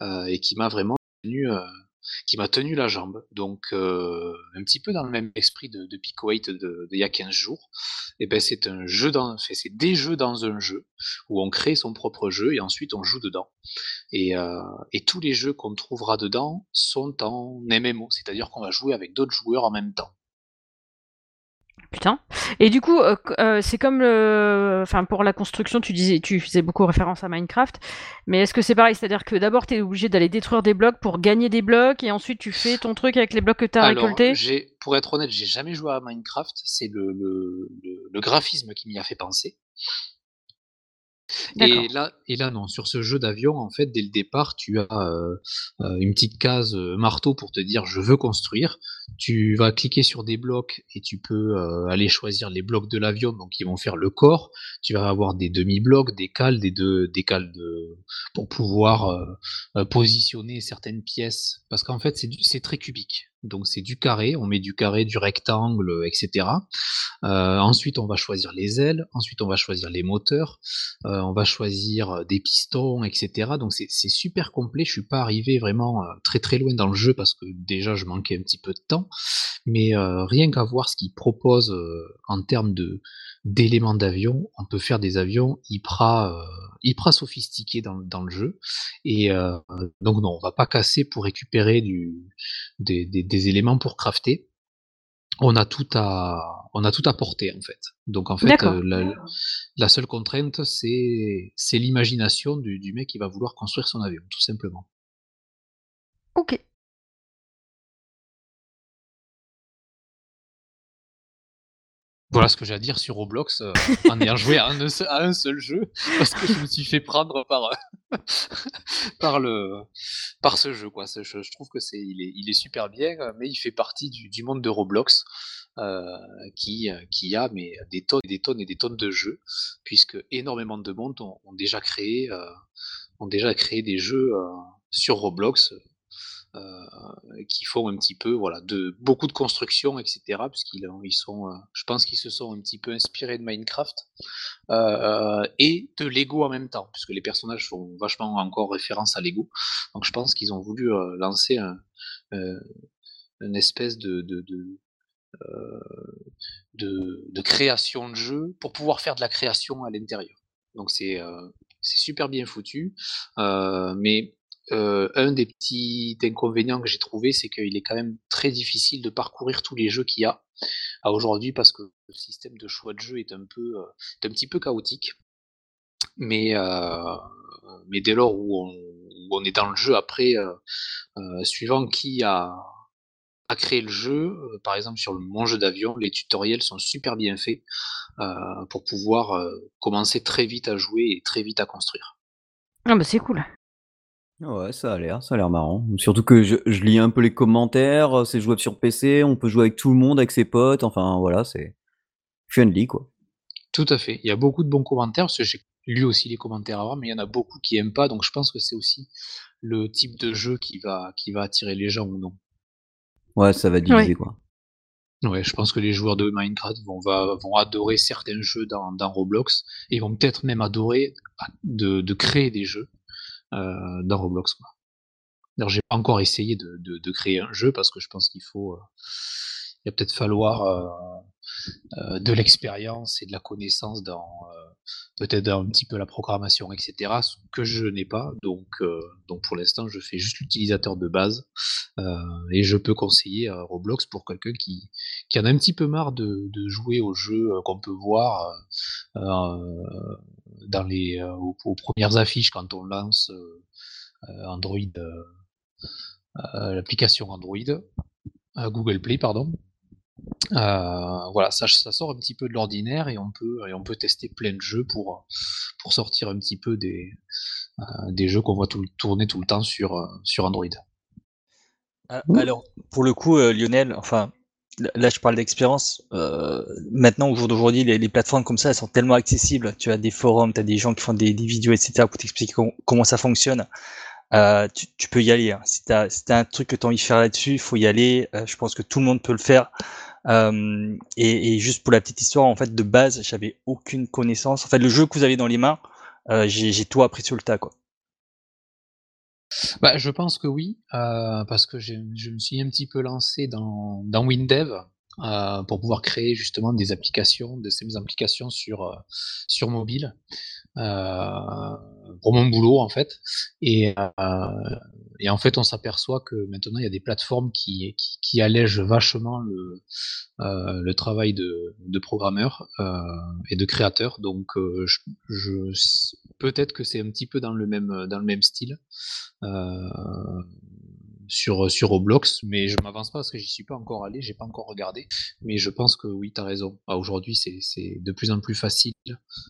euh, et qui m'a vraiment tenu, euh, qui m'a tenu la jambe. Donc euh, un petit peu dans le même esprit de, de Pico 8 de, d'il y a 15 jours. Et ben c'est un jeu dans, des jeux dans un jeu où on crée son propre jeu et ensuite on joue dedans. Et, euh, et tous les jeux qu'on trouvera dedans sont en MMO, c'est-à-dire qu'on va jouer avec d'autres joueurs en même temps. Putain. Et du coup, euh, euh, c'est comme le... Enfin, pour la construction, tu disais, tu faisais beaucoup référence à Minecraft. Mais est-ce que c'est pareil? C'est-à-dire que d'abord, tu es obligé d'aller détruire des blocs pour gagner des blocs et ensuite tu fais ton truc avec les blocs que tu as Alors, récoltés? pour être honnête, j'ai jamais joué à Minecraft. C'est le, le, le, le graphisme qui m'y a fait penser. Et là, non, sur ce jeu d'avion, en fait, dès le départ, tu as euh, euh, une petite case euh, marteau pour te dire je veux construire. Tu vas cliquer sur des blocs et tu peux aller choisir les blocs de l'avion, donc ils vont faire le corps. Tu vas avoir des demi-blocs, des cales, des, deux, des cales de, pour pouvoir positionner certaines pièces. Parce qu'en fait, c'est très cubique. Donc c'est du carré, on met du carré, du rectangle, etc. Euh, ensuite, on va choisir les ailes. Ensuite, on va choisir les moteurs. Euh, on va choisir euh, des pistons, etc. Donc c'est super complet. Je suis pas arrivé vraiment euh, très très loin dans le jeu parce que déjà je manquais un petit peu de temps. Mais euh, rien qu'à voir ce qu'il propose euh, en termes de d'éléments d'avion, on peut faire des avions hyper euh, hyper sophistiqués dans, dans le jeu. Et euh, donc non, on va pas casser pour récupérer du, des, des, des éléments pour crafter on a tout à on a tout à porter en fait. Donc en fait euh, la, la seule contrainte c'est c'est l'imagination du, du mec qui va vouloir construire son avion tout simplement. Ok. Voilà ce que j'ai à dire sur Roblox euh, en ayant joué à un, seul- jeu parce que je me suis fait prendre par euh, le par ce jeu quoi. Je, trouve que c'est il est il est super bien mais il fait partie du, monde de Roblox euh, qui a mais des tonnes et des tonnes et des tonnes de jeux puisque énormément de monde ont, déjà créé euh, ont déjà créé des jeux sur Roblox qui font un petit peu voilà de beaucoup de construction etc ont- ils sont euh, je pense qu'ils se sont un petit peu inspirés de Minecraft euh, euh, et de Lego en même temps puisque les personnages font vachement encore référence à Lego. Donc je pense qu'ils ont voulu euh, lancer un, euh, une espèce de de, de, euh, création de jeu pour pouvoir faire de la création à l'intérieur. Donc c'est euh, super bien foutu euh, mais euh, un des petits inconvénients que j'ai trouvé, c'est qu'il est quand même très difficile de parcourir tous les jeux qu'il y a aujourd'hui parce que le système de choix de jeu est un peu, euh, est un petit peu chaotique. Mais, euh, mais dès lors où on, est dans le jeu, après, suivant qui a, créé le jeu, par exemple sur le, mon jeu d'avion, les tutoriels sont super bien faits pour pouvoir commencer très vite à jouer et très vite à construire. Ah bah c'est cool. Ouais, ça a l'air, ça a l'air marrant. Surtout que je, je lis un peu les commentaires, euh, c'est jouable sur PC, on peut jouer avec tout le monde, avec ses potes, enfin voilà, c'est friendly quoi. Tout à fait. Il y a beaucoup de bons commentaires parce que j'ai lu aussi les commentaires avant, mais il y en a beaucoup qui aiment pas, donc je pense que c'est aussi le type de jeu qui va, qui va attirer les gens ou non. Ouais, ça va diviser quoi. Ouais, je pense que les joueurs de Minecraft vont, va, vont adorer certains jeux dans, dans Roblox et vont peut-être même adorer de, de, créer des jeux euh, dans Roblox. Alors, j'ai pas encore essayé de, créer un jeu parce que je pense qu'il faut, euh, il va peut-être falloir euh, de l'expérience et de la connaissance dans peut-être un petit peu la programmation, etc., que je n'ai pas. Donc, pour l'instant, je fais juste l'utilisateur de base et je peux conseiller Roblox pour quelqu'un qui, en a un petit peu marre de, de jouer aux jeux qu'on peut voir dans les aux, premières affiches quand on lance Android, l'application Android, Google Play, pardon. Euh, voilà, ça, ça, sort un petit peu de l'ordinaire et on peut et on peut tester plein de jeux pour pour sortir un petit peu des euh, des jeux qu'on voit tout, tourner tout le temps sur euh, sur Android. Ah, alors pour le coup, Lionel, enfin là je parle d'expérience. maintenant au jour d'aujourd'hui, les, plateformes comme ça, elles sont tellement accessibles. Tu as des forums, tu as des gens qui font des, vidéos, etc. pour t'expliquer comment ça fonctionne. tu, peux y aller. Hein. Si tu un truc que tu as envie de faire là-dessus, il faut y aller. je pense que tout le monde peut le faire. Euh, et, juste pour la petite histoire, en fait, de base, j'avais aucune connaissance. En fait, le jeu que vous avez dans les mains, euh, j'ai tout appris sur le tas, quoi. Bah, je pense que oui, euh, parce que je, me suis un petit peu lancé dans, WinDev euh, pour pouvoir créer justement des applications, de ces applications sur, euh, sur mobile, pour mon boulot en fait. Et, euh, et en fait, on s'aperçoit que maintenant il y a des plateformes qui, qui, allègent vachement le, euh, le travail de, de programmeur et de créateur. Donc, je, peut-être que c'est un petit peu dans le même, dans le même style sur, sur Roblox, mais je m'avance pas parce que j'y suis pas encore allé, j'ai pas encore regardé. Mais je pense que oui, tu as raison. Ah, Aujourd'hui, c'est de plus en plus facile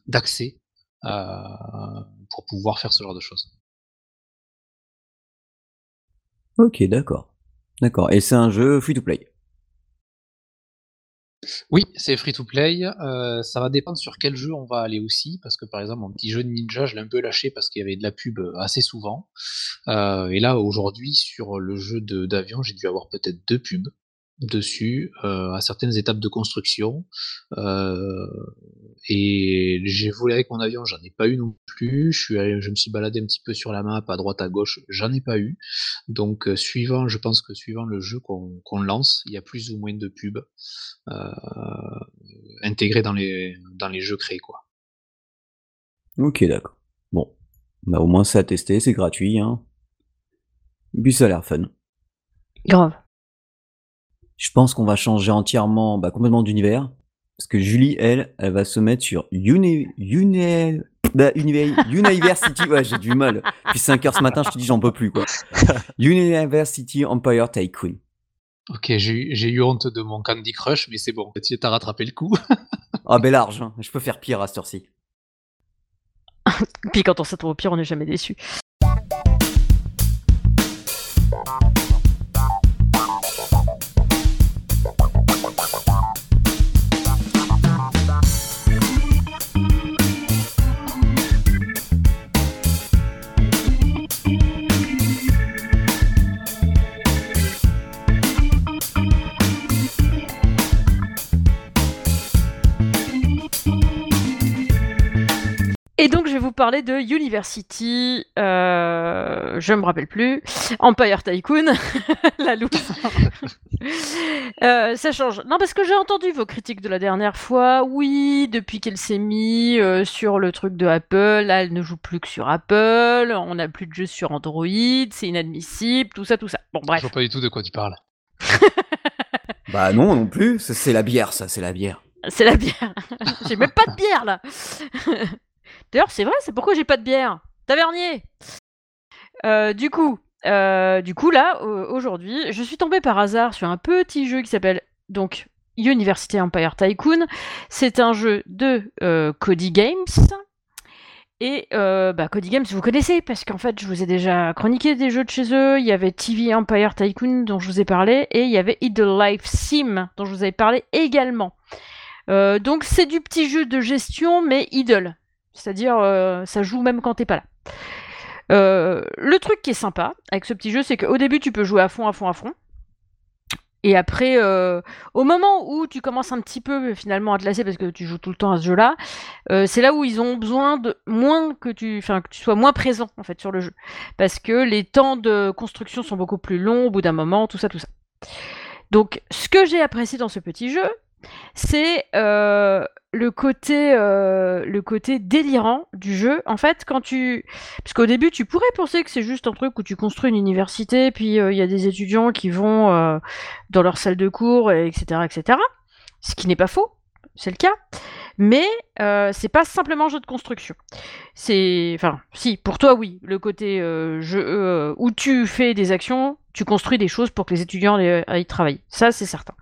d'accès euh, pour pouvoir faire ce genre de choses. Ok, d'accord. D'accord. Et c'est un jeu free to play. Oui, c'est free to play. Euh, ça va dépendre sur quel jeu on va aller aussi, parce que par exemple, mon petit jeu de ninja, je l'ai un peu lâché parce qu'il y avait de la pub euh, assez souvent. Euh, et là, aujourd'hui, sur le jeu d'avion, j'ai dû avoir peut-être deux pubs dessus euh, à certaines étapes de construction. Euh, et j'ai volé avec mon avion, j'en ai pas eu non plus. Je, suis allé, je me suis baladé un petit peu sur la map à droite à gauche, j'en ai pas eu. Donc euh, suivant, je pense que suivant le jeu qu'on lance, il y a plus ou moins de pubs euh, intégrées dans les dans les jeux créés quoi. Ok d'accord. Bon, bah au moins c'est à tester, c'est gratuit hein. Et puis ça a l'air fun. Grave. Je pense qu'on va changer entièrement, bah, complètement d'univers. Parce que Julie, elle, elle va se mettre sur Uni, Uni, bah, University. Ouais, j'ai du mal. Puis 5 heures ce matin, je te dis, j'en peux plus, quoi. University Empire Tycoon. Ok, j'ai eu honte de mon Candy Crush, mais c'est bon. Tu as rattrapé le coup. ah, ben large. Hein. Je peux faire pire à cette heure-ci. Puis quand on s'attend au pire, on n'est jamais déçu. Et donc, je vais vous parler de University, euh, je me rappelle plus, Empire Tycoon, la loose. euh, ça change. Non, parce que j'ai entendu vos critiques de la dernière fois. Oui, depuis qu'elle s'est mise euh, sur le truc de Apple, là, elle ne joue plus que sur Apple, on n'a plus de jeux sur Android, c'est inadmissible, tout ça, tout ça. Bon, bref. Je vois pas du tout de quoi tu parles. bah non, non plus, c'est la bière, ça, c'est la bière. C'est la bière. j'ai même pas de bière, là. D'ailleurs, c'est vrai, c'est pourquoi j'ai pas de bière. Tavernier euh, Du coup, euh, du coup là, aujourd'hui, je suis tombée par hasard sur un petit jeu qui s'appelle donc University Empire Tycoon. C'est un jeu de euh, Cody Games. Et bah, Cody Games, vous connaissez, parce qu'en fait, je vous ai déjà chroniqué des jeux de chez eux. Il y avait TV Empire Tycoon, dont je vous ai parlé, et il y avait Idle Life Sim, dont je vous avais parlé également. donc, c'est du petit jeu de gestion, mais idle. C'est-à-dire, euh, ça joue même quand t'es pas là. Euh, le truc qui est sympa avec ce petit jeu, c'est qu'au début, tu peux jouer à fond, à fond, à fond. Et après, euh, au moment où tu commences un petit peu finalement à te lasser parce que tu joues tout le temps à ce jeu-là, c'est là où ils ont besoin de moins que tu, enfin que tu sois moins présent en fait sur le jeu, parce que les temps de construction sont beaucoup plus longs au bout d'un moment, tout ça, tout ça. Donc, ce que j'ai apprécié dans ce petit jeu, c'est euh, le côté euh, le côté délirant du jeu. En fait, quand tu parce qu'au début tu pourrais penser que c'est juste un truc où tu construis une université, puis euh, il y a des étudiants qui vont dans leur salle de cours, etc., etc. Ce qui n'est pas faux, c'est le cas. Mais c'est pas simplement jeu de construction. C'est, enfin, si pour toi oui, le côté jeu où tu fais des actions, tu construis des choses pour que les étudiants aillent travailler. Ça c'est certain.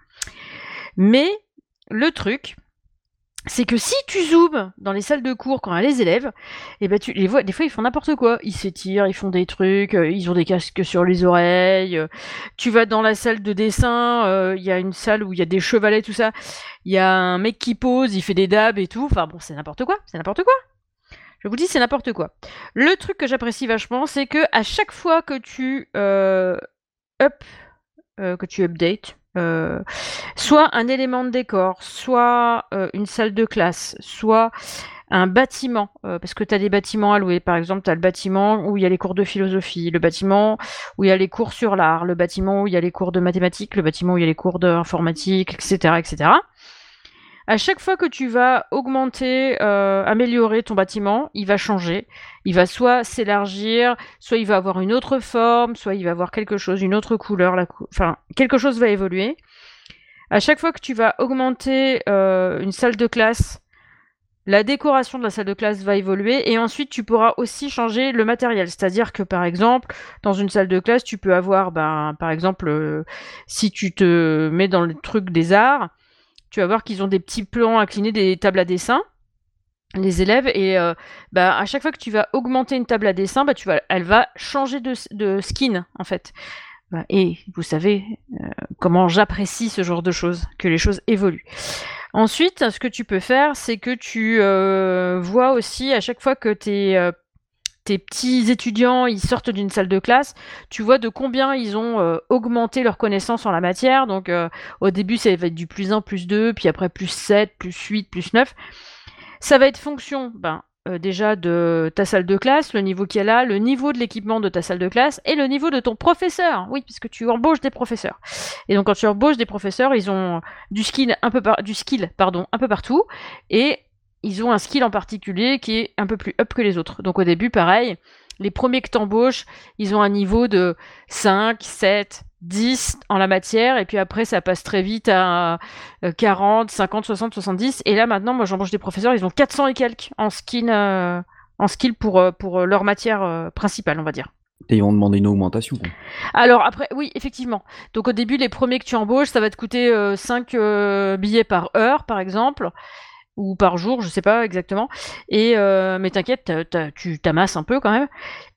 Mais le truc, c'est que si tu zoomes dans les salles de cours quand les élèves, et ben tu les vois, des fois ils font n'importe quoi. Ils s'étirent, ils font des trucs, euh, ils ont des casques sur les oreilles. euh, tu vas dans la salle de dessin, euh, il y a une salle où il y a des chevalets, tout ça. Il y a un mec qui pose, il fait des dabs et tout. Enfin bon, c'est n'importe quoi, c'est n'importe quoi. Je vous dis, c'est n'importe quoi. Le truc que j'apprécie vachement, c'est que à chaque fois que tu que tu updates, euh, soit un élément de décor, soit euh, une salle de classe, soit un bâtiment, euh, parce que tu as des bâtiments à louer. Par exemple, tu as le bâtiment où il y a les cours de philosophie, le bâtiment où il y a les cours sur l'art, le bâtiment où il y a les cours de mathématiques, le bâtiment où il y a les cours d'informatique, etc., etc. À chaque fois que tu vas augmenter, euh, améliorer ton bâtiment, il va changer. Il va soit s'élargir, soit il va avoir une autre forme, soit il va avoir quelque chose, une autre couleur, enfin quelque chose va évoluer. À chaque fois que tu vas augmenter euh, une salle de classe, la décoration de la salle de classe va évoluer et ensuite tu pourras aussi changer le matériel. C'est-à-dire que par exemple, dans une salle de classe, tu peux avoir, ben, par exemple, euh, si tu te mets dans le truc des arts, tu vas voir qu'ils ont des petits plans inclinés, des tables à dessin les élèves et euh, bah, à chaque fois que tu vas augmenter une table à dessin, bah, elle va changer de, skin en fait. Bah, Et vous savez euh, comment j'apprécie ce genre de choses, que les choses évoluent. Ensuite, ce que tu peux faire, c'est que tu euh, vois aussi à chaque fois que tes, tes petits étudiants ils sortent d'une salle de classe, tu vois de combien ils ont euh, augmenté leurs connaissances en la matière. Donc euh, au début, ça va être du plus 1, plus 2, puis après plus 7, plus 8, plus 9. Ça va être fonction ben, euh, déjà de ta salle de classe, le niveau qu'il y a le niveau de l'équipement de ta salle de classe et le niveau de ton professeur. Oui, puisque tu embauches des professeurs. Et donc quand tu embauches des professeurs, ils ont du skill un peu un peu partout et ils ont un skill en particulier qui est un peu plus up que les autres. Donc au début, pareil, les premiers que t'embauches, ils ont un niveau de 5, 7, 10 en la matière, et puis après ça passe très vite à euh, 40, 50, 60, 70. Et là maintenant, moi j'embauche des professeurs, ils ont 400 et quelques en skill, euh, en skill pour, euh, pour euh, leur matière euh, principale, on va dire. Et ils vont demander une augmentation. Alors après, oui, effectivement. Donc au début, les premiers que tu embauches, ça va te coûter 5 billets par heure, par exemple, ou par jour, je sais pas exactement. Et euh, mais t'inquiète, tu t'amasses un peu quand même.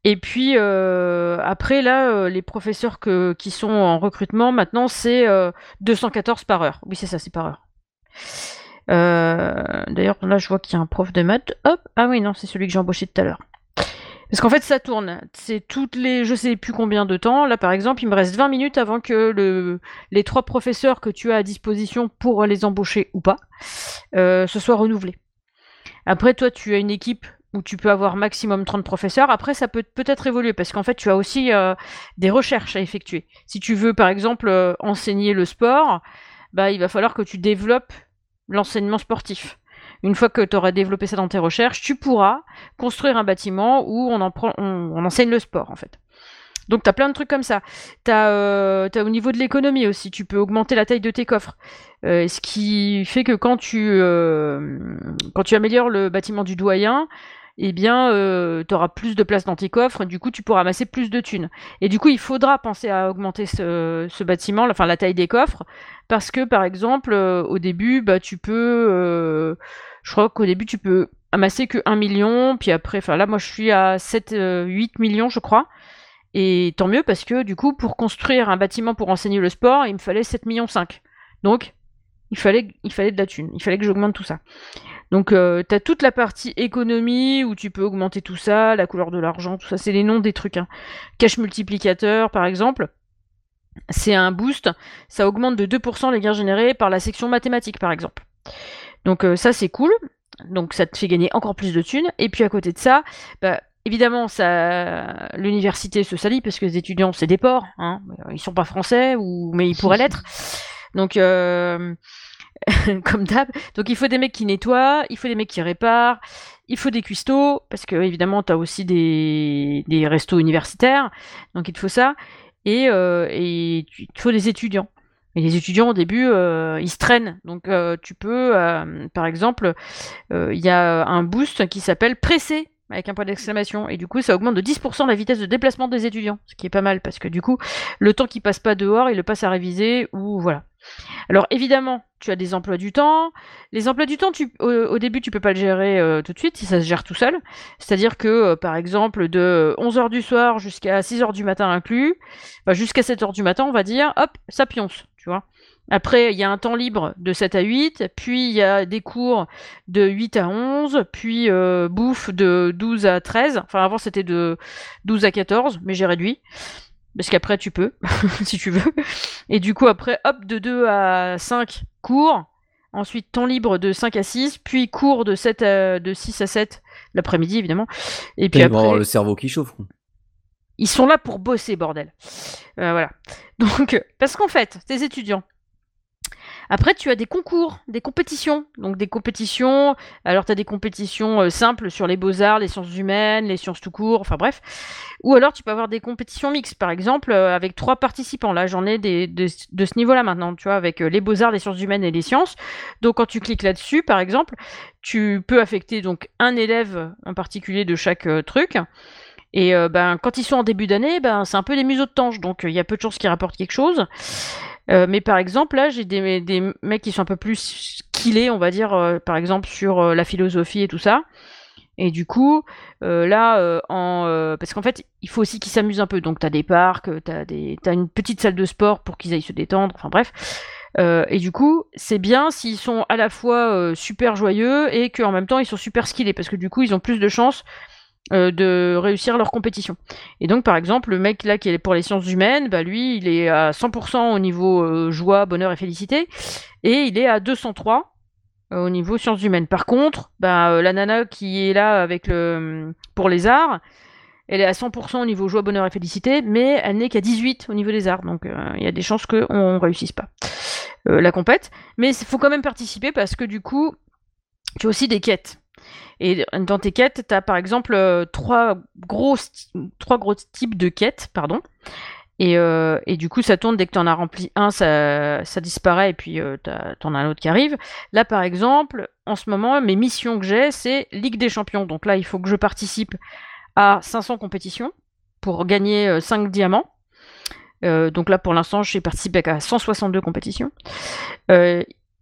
Et puis euh, après là, euh, les professeurs qui sont en recrutement maintenant, c'est euh, 214 par heure. Oui, c'est ça, c'est par heure. D'ailleurs, là, je vois qu'il y a un prof de maths. Hop, ah oui, non, c'est celui que j'ai embauché tout à l'heure. Parce qu'en fait, ça tourne. C'est toutes les, je sais plus combien de temps. Là, par exemple, il me reste 20 minutes avant que le, les trois professeurs que tu as à disposition pour les embaucher ou pas, euh, se soient renouvelés. Après, toi, tu as une équipe où tu peux avoir maximum 30 professeurs. Après, ça peut peut-être évoluer parce qu'en fait, tu as aussi euh, des recherches à effectuer. Si tu veux, par exemple, euh, enseigner le sport, bah, il va falloir que tu développes l'enseignement sportif. Une fois que tu auras développé ça dans tes recherches, tu pourras construire un bâtiment où on, enseigne le sport, en fait. Donc, tu as plein de trucs comme ça. Tu as, au niveau de l'économie aussi, tu peux augmenter la taille de tes coffres. Euh, ce qui fait que quand tu, euh, quand tu améliores le bâtiment du doyen, eh bien, tu auras plus de place dans tes coffres, et du coup, tu pourras amasser plus de thunes. Et du coup, il faudra penser à augmenter ce, ce bâtiment, enfin la taille des coffres, parce que, par exemple, euh, au début, bah, tu peux... euh, je crois qu'au début, tu peux amasser que 1 million, puis après, enfin là, moi, je suis à 7, euh, 8 millions, je crois. Et tant mieux, parce que, du coup, pour construire un bâtiment pour enseigner le sport, il me fallait 7 millions 5. Donc, il fallait, de la thune, il fallait que j'augmente tout ça. Donc, euh, tu toute la partie économie où tu peux augmenter tout ça, la couleur de l'argent, tout ça, c'est les noms des trucs. Hein. Cash multiplicateur, par exemple, c'est un boost, ça augmente de 2% les gains générés par la section mathématiques, par exemple. Donc, euh, ça, c'est cool. Donc, ça te fait gagner encore plus de thunes. Et puis, à côté de ça, bah, évidemment, ça, l'université se salit parce que les étudiants, c'est des porcs. Hein. Ils sont pas français, ou... mais ils pourraient l'être. Donc, euh, comme d'hab. Donc il faut des mecs qui nettoient, il faut des mecs qui réparent, il faut des cuistots, parce que évidemment tu aussi des, restos universitaires, donc il te faut ça. Et, euh, et il te faut des étudiants. Et les étudiants au début, euh, ils se traînent. Donc euh, tu peux, par exemple, il y a un boost qui s'appelle pressé avec un point d'exclamation. Et du coup, ça augmente de 10% la vitesse de déplacement des étudiants, ce qui est pas mal parce que du coup, le temps qu'ils passent pas dehors, ils le passent à réviser ou voilà. Alors évidemment, tu as des emplois du temps. Les emplois du temps, au, début, tu peux pas le gérer euh, tout de suite, si ça se gère tout seul. C'est-à-dire que, euh, par exemple, de 11h du soir jusqu'à 6h du matin inclus, jusqu'à 7h du matin, on va dire, hop, ça pionce, tu vois. Après, il y a un temps libre de 7 à 8, puis il y a des cours de 8 à 11, puis euh, bouffe de 12 à 13. Enfin, avant, c'était de 12 à 14, mais j'ai réduit. Parce qu'après, tu peux, si tu veux. Et du coup, après, hop, de 2 à 5 cours. Ensuite, temps libre de 5 à 6, puis cours de, 7 de 6 à 7 l'après-midi, évidemment. Et puis après... le cerveau qui chauffe. Ils sont là pour bosser, bordel. Euh, voilà. Donc, parce qu'en fait, tes étudiants, après, tu as des concours, des compétitions. Donc des compétitions, alors tu as des compétitions euh, simples sur les beaux-arts, les sciences humaines, les sciences tout court, enfin bref. Ou alors tu peux avoir des compétitions mixtes, par exemple, euh, avec trois participants. Là, j'en ai des, de, ce niveau-là maintenant, tu vois, avec les beaux-arts, les sciences humaines et les sciences. Donc quand tu cliques là-dessus, par exemple, tu peux affecter donc un élève en particulier de chaque truc. Et ben, quand ils sont en début d'année, ben, c'est un peu des museaux de tange, donc il y a peu de chances qu'ils rapportent quelque chose. Euh, mais par exemple, là, j'ai des, mecs qui sont un peu plus skillés, on va dire, euh, par exemple, sur euh, la philosophie et tout ça. Et du coup, là, en, parce qu'en fait, il faut aussi qu'ils s'amusent un peu. Donc, tu as des parcs, tu as, as, une petite salle de sport pour qu'ils aillent se détendre, enfin bref. et du coup, c'est bien s'ils sont à la fois super joyeux et qu'en même temps, ils sont super skillés, parce que du coup, ils ont plus de chances euh, de réussir leur compétition. Et donc, par exemple, le mec là qui est pour les sciences humaines, bah lui, il est à 100% au niveau euh, joie, bonheur et félicité, et il est à 203 euh, au niveau sciences humaines. Par contre, bah, la nana qui est là avec le pour les arts, elle est à 100% au niveau joie, bonheur et félicité, mais elle n'est qu'à 18 au niveau des arts. Donc, il y a des chances qu'on ne réussisse pas la compète. Mais il faut quand même participer parce que du coup, tu as aussi des quêtes. Et dans tes quêtes, tu as par exemple euh, trois, gros trois gros types de quêtes, pardon. Et, euh, et, du coup, ça tourne dès que tu en as rempli un, ça, ça disparaît et puis euh, tu en as un autre qui arrive. Là, par exemple, en ce moment, mes missions que j'ai, c'est Ligue des Champions. Donc là, il faut que je participe à 500 compétitions pour gagner 5 diamants. donc là, pour l'instant, j'ai participé à 162 compétitions.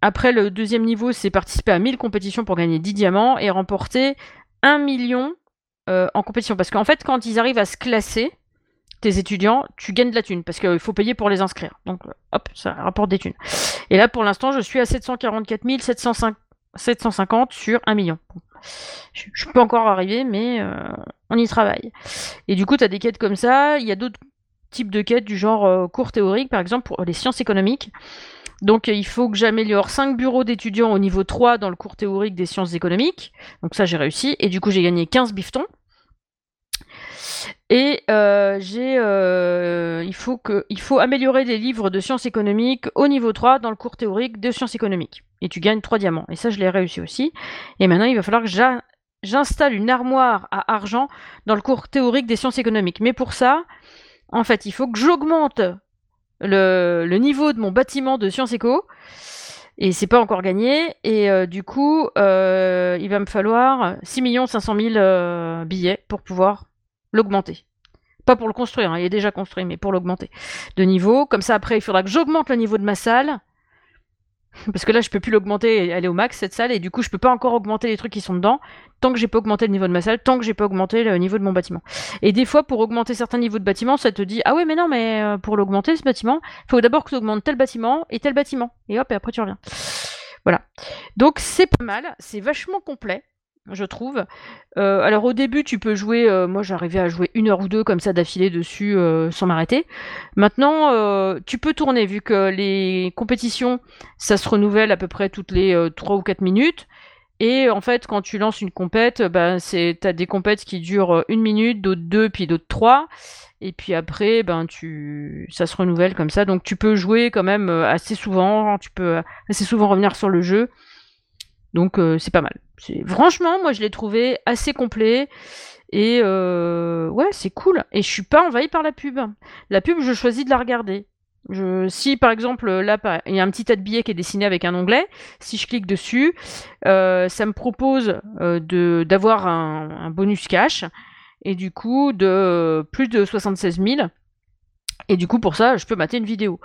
Après, le deuxième niveau, c'est participer à 1000 compétitions pour gagner 10 diamants et remporter 1 million euh, en compétition. Parce qu'en fait, quand ils arrivent à se classer, tes étudiants, tu gagnes de la thune parce qu'il faut payer pour les inscrire. Donc, hop, ça rapporte des thunes. Et là, pour l'instant, je suis à 744 750 sur 1 million. Je, peux encore arriver, mais euh, on y travaille. Et du coup, tu as des quêtes comme ça. Il y a d'autres types de quêtes du genre euh, cours théorique, par exemple, pour les sciences économiques. Donc il faut que j'améliore 5 bureaux d'étudiants au niveau 3 dans le cours théorique des sciences économiques. Donc ça j'ai réussi. Et du coup j'ai gagné 15 biftons. Et euh, j'ai, euh, il, faut que, il faut améliorer les livres de sciences économiques au niveau 3 dans le cours théorique de sciences économiques. Et tu gagnes 3 diamants. Et ça, je l'ai réussi aussi. Et maintenant, il va falloir que j'installe une armoire à argent dans le cours théorique des sciences économiques. Mais pour ça, en fait, il faut que j'augmente le, niveau de mon bâtiment de Sciences Éco. Et c'est pas encore gagné. Et euh, du coup, euh, il va me falloir 6 500 000 billets pour pouvoir l'augmenter. Pas pour le construire, hein, il est déjà construit, mais pour l'augmenter de niveau. Comme ça, après, il faudra que j'augmente le niveau de ma salle. Parce que là, je peux plus l'augmenter et aller au max cette salle, et du coup, je peux pas encore augmenter les trucs qui sont dedans tant que j'ai pas augmenté le niveau de ma salle, tant que j'ai pas augmenté le niveau de mon bâtiment. Et des fois, pour augmenter certains niveaux de bâtiment, ça te dit ah ouais, mais non, mais euh, pour l'augmenter ce bâtiment, il faut d'abord que tu augmentes tel bâtiment et tel bâtiment, et hop, et après tu reviens. Voilà. Donc c'est pas mal, c'est vachement complet je trouve. Euh, alors au début, tu peux jouer, euh, moi j'arrivais à jouer une heure ou deux comme ça d'affilée dessus euh, sans m'arrêter. Maintenant, tu peux tourner vu que les compétitions, ça se renouvelle à peu près toutes les 3 ou 4 minutes. Et en fait, quand tu lances une compète, ben, c'est, t'as des compètes qui durent une minute, d'autres deux, puis d'autres trois. Et puis après, ben, tu, ça se renouvelle comme ça. Donc tu peux jouer quand même assez souvent, tu peux assez souvent revenir sur le jeu. Donc c'est pas mal. Franchement, moi je l'ai trouvé assez complet. Et euh, ouais, c'est cool. Et je suis pas envahi par la pub. La pub, je choisis de la regarder. Je, si par exemple là il y a un petit tas de billets qui est dessiné avec un onglet, si je clique dessus, euh, ça me propose euh, d'avoir un, un, bonus cash et du coup de plus de 76 000 et du coup, pour ça, je peux mater une vidéo.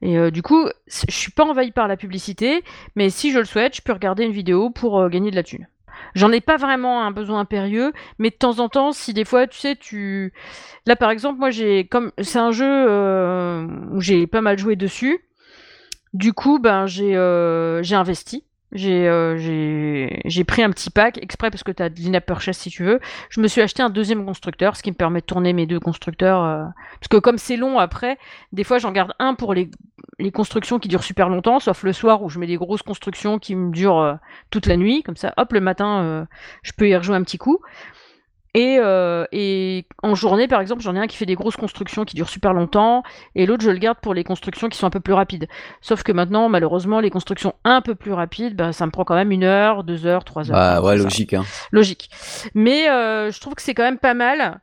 Et euh, du coup, je suis pas envahi par la publicité, mais si je le souhaite, je peux regarder une vidéo pour euh, gagner de la thune. J'en ai pas vraiment un besoin impérieux, mais de temps en temps, si des fois, tu sais, tu... Là, par exemple, moi, j'ai... comme C'est un jeu euh, où j'ai pas mal joué dessus. Du coup, ben, j'ai j'ai. Euh, pris un petit pack exprès parce que tu as de l'in purchase si tu veux. Je me suis acheté un deuxième constructeur, ce qui me permet de tourner mes deux constructeurs. Euh, parce que comme c'est long après, des fois j'en garde un pour les, les, constructions qui durent super longtemps, sauf le soir où je mets des grosses constructions qui me durent euh, toute la nuit. Comme ça, hop, le matin, je peux y rejouer un petit coup. Et, euh, et, en journée, par exemple, j'en ai un qui fait des grosses constructions qui durent super longtemps, et l'autre, je le garde pour les constructions qui sont un peu plus rapides. Sauf que maintenant, malheureusement, les constructions un peu plus rapides, bah, ça me prend quand même une heure, deux heures, trois heures. Bah ouais, logique. Hein. Logique. Mais euh, je trouve que c'est quand même pas mal.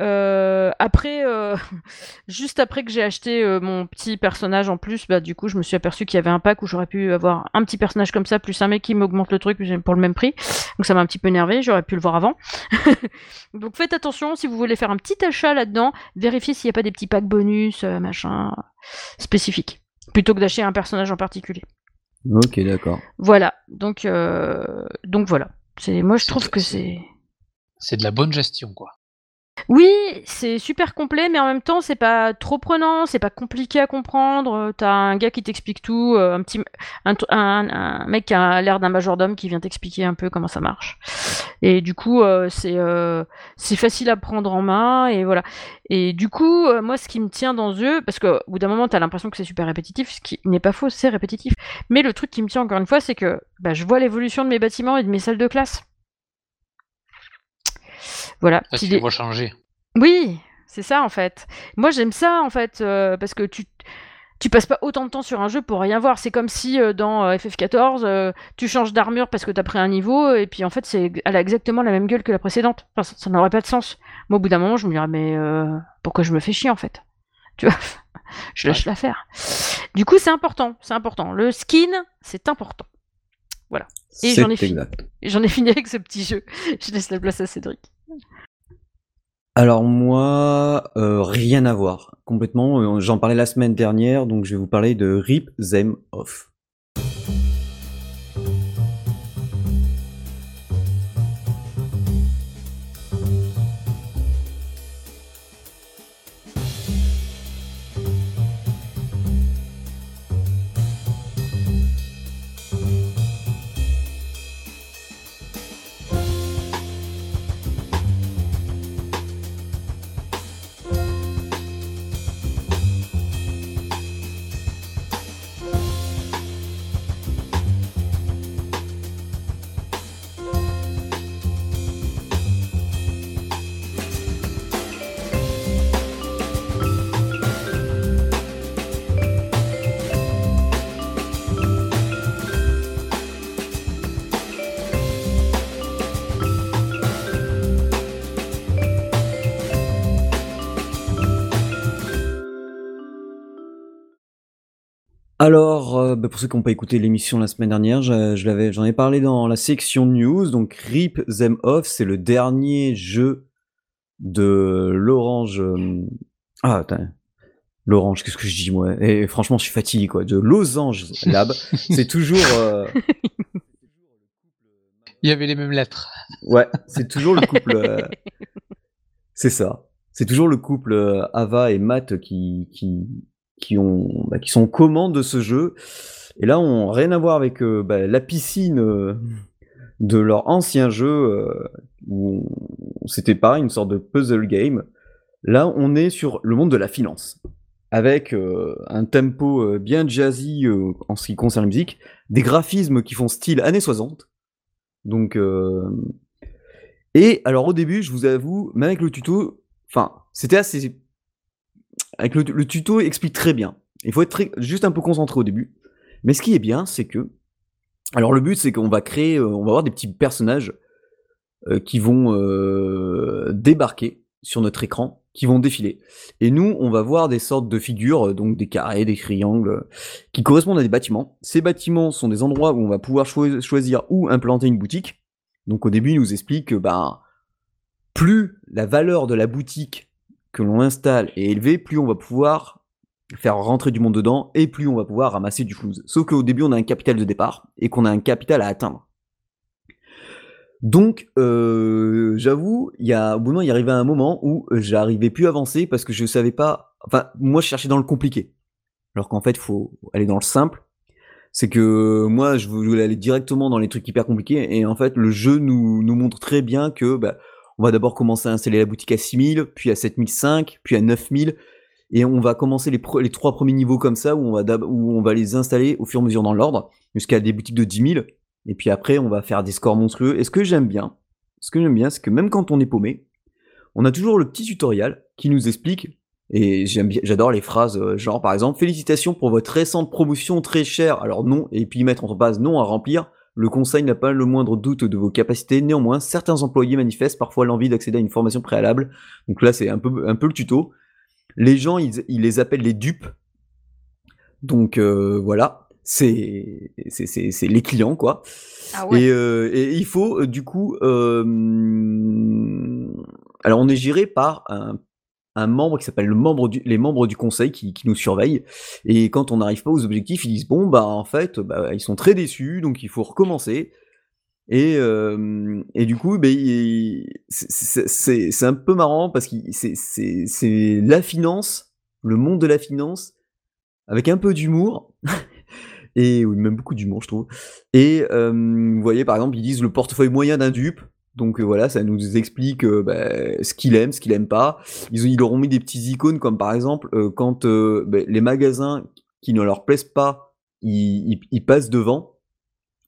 Euh, après, euh, juste après que j'ai acheté euh, mon petit personnage en plus, bah du coup, je me suis aperçu qu'il y avait un pack où j'aurais pu avoir un petit personnage comme ça, plus un mec qui m'augmente le truc pour le même prix. Donc ça m'a un petit peu énervé, j'aurais pu le voir avant. Donc faites attention, si vous voulez faire un petit achat là-dedans, vérifiez s'il n'y a pas des petits packs bonus, machin, spécifiques, plutôt que d'acheter un personnage en particulier. Ok, d'accord. Voilà, donc, donc voilà. Moi, je trouve que c'est... C'est de la bonne gestion, quoi. Oui, c'est super complet, mais en même temps, c'est pas trop prenant, c'est pas compliqué à comprendre. T'as un gars qui t'explique tout, euh, un petit, un, mec qui a l'air d'un majordome qui vient t'expliquer un peu comment ça marche. Et du coup, euh, c'est euh, facile à prendre en main et voilà. Et du coup, moi, ce qui me tient dans eux, parce qu'au bout d'un moment, t'as l'impression que c'est super répétitif, ce qui n'est pas faux, c'est répétitif. Mais le truc qui me tient encore une fois, c'est que bah, je vois l'évolution de mes bâtiments et de mes salles de classe. Voilà. Parce qu'il changer. Oui, c'est ça en fait. Moi j'aime ça en fait euh, parce que tu tu passes pas autant de temps sur un jeu pour rien voir. C'est comme si euh, dans euh, FF14 tu changes d'armure parce que t'as pris un niveau et puis en fait c'est elle a exactement la même gueule que la précédente. ça n'aurait pas de sens. Moi au bout d'un moment je me dirais mais pourquoi je me fais chier en fait? Tu vois? Je lâche la faire. Du coup c'est important, c'est important. Le skin c'est important. Voilà. Et j'en ai, fini. j'en ai fini avec ce petit jeu. Je laisse la place à Cédric. Alors moi, euh, rien à voir. Complètement. Euh, j'en parlais la semaine dernière, donc je vais vous parler de Rip Them Off. Alors, euh, bah, pour ceux qui n'ont pas écouté l'émission la semaine dernière, j'en ai parlé dans la section news. Donc, Rip Them Off, c'est le dernier jeu de l'Orange. Euh, ah, attends. L'Orange, qu'est-ce que je dis moi? Et franchement, je suis fatigué quoi. De Losange Lab, c'est toujours. Euh, Il y avait les mêmes lettres. Ouais, c'est toujours le couple. c'est ça. C'est toujours le couple Ava et Matt qui, qui, qui, ont, bah, qui sont commandes de ce jeu. Et là, on rien à voir avec bah, la piscine de leur ancien jeu où c'était pareil, une sorte de puzzle game. Là, on est sur le monde de la finance avec euh, un tempo euh, bien jazzy euh, en ce qui concerne la musique, des graphismes qui font style années 60. Donc, et alors au début, je vous avoue, même avec le tuto, enfin, c'était assez. Le, tuto, explique très bien. Il faut être juste un peu concentré au début. Mais ce qui est bien, c'est que. Alors le but, c'est qu'on va créer, on va avoir des petits personnages qui vont débarquer sur notre écran qui vont défiler. Et nous, on va voir des sortes de figures, euh, donc des carrés, des triangles, euh, qui correspondent à des bâtiments. Ces bâtiments sont des endroits où on va pouvoir choisir où implanter une boutique. Donc au début, il nous explique que bah, plus la valeur de la boutique que l'on installe est élevée, plus on va pouvoir faire rentrer du monde dedans, et plus on va pouvoir ramasser du flouze. Sauf qu'au début, on a un capital de départ, et qu'on a un capital à atteindre. Donc, euh, j'avoue, il y a, au bout d'un il arrivait un moment où j'arrivais plus à avancer parce que je savais pas. Enfin, moi, je cherchais dans le compliqué. Alors qu'en fait, il faut aller dans le simple. C'est que moi, je voulais aller directement dans les trucs hyper compliqués. Et en fait, le jeu nous, nous montre très bien que bah, on va d'abord commencer à installer la boutique à 6000, puis à 7005, puis à 9000. Et on va commencer les, trois premiers niveaux comme ça, où on, va les installer au fur et à mesure dans l'ordre, jusqu'à des boutiques de 10 000. Et puis après, on va faire des scores monstrueux. Et ce que j'aime bien, ce que j'aime bien, c'est que même quand on est paumé, on a toujours le petit tutoriel qui nous explique. Et j'adore les phrases euh, genre par exemple félicitations pour votre récente promotion très chère. Alors non, et puis mettre entre base non à remplir. Le conseil n'a pas le moindre doute de vos capacités. Néanmoins, certains employés manifestent parfois l'envie d'accéder à une formation préalable. Donc là, c'est un peu, un peu le tuto. Les gens, ils, les appellent les dupes. Donc euh, voilà c'est c'est les clients quoi. Ah ouais. et, euh, et, il faut euh, du coup, euh, alors on est géré par un, un membre qui s'appelle le membre du, les membres du conseil qui, qui nous surveillent. Et quand on n'arrive pas aux objectifs, ils disent bon bah en fait bah, ils sont très déçus donc il faut recommencer. Et, euh, et du coup, bah, c'est un peu marrant parce que c'est la finance, le monde de la finance, avec un peu d'humour et même beaucoup d'humour, je trouve. Et euh, vous voyez, par exemple, ils disent le portefeuille moyen d'un dupe. Donc euh, voilà, ça nous explique euh, bah, ce qu'il aime, ce qu'il aime pas. Ils, ils leur ont mis des petits icônes comme par exemple quand bah, les magasins qui ne leur plaisent pas, ils, passent devant.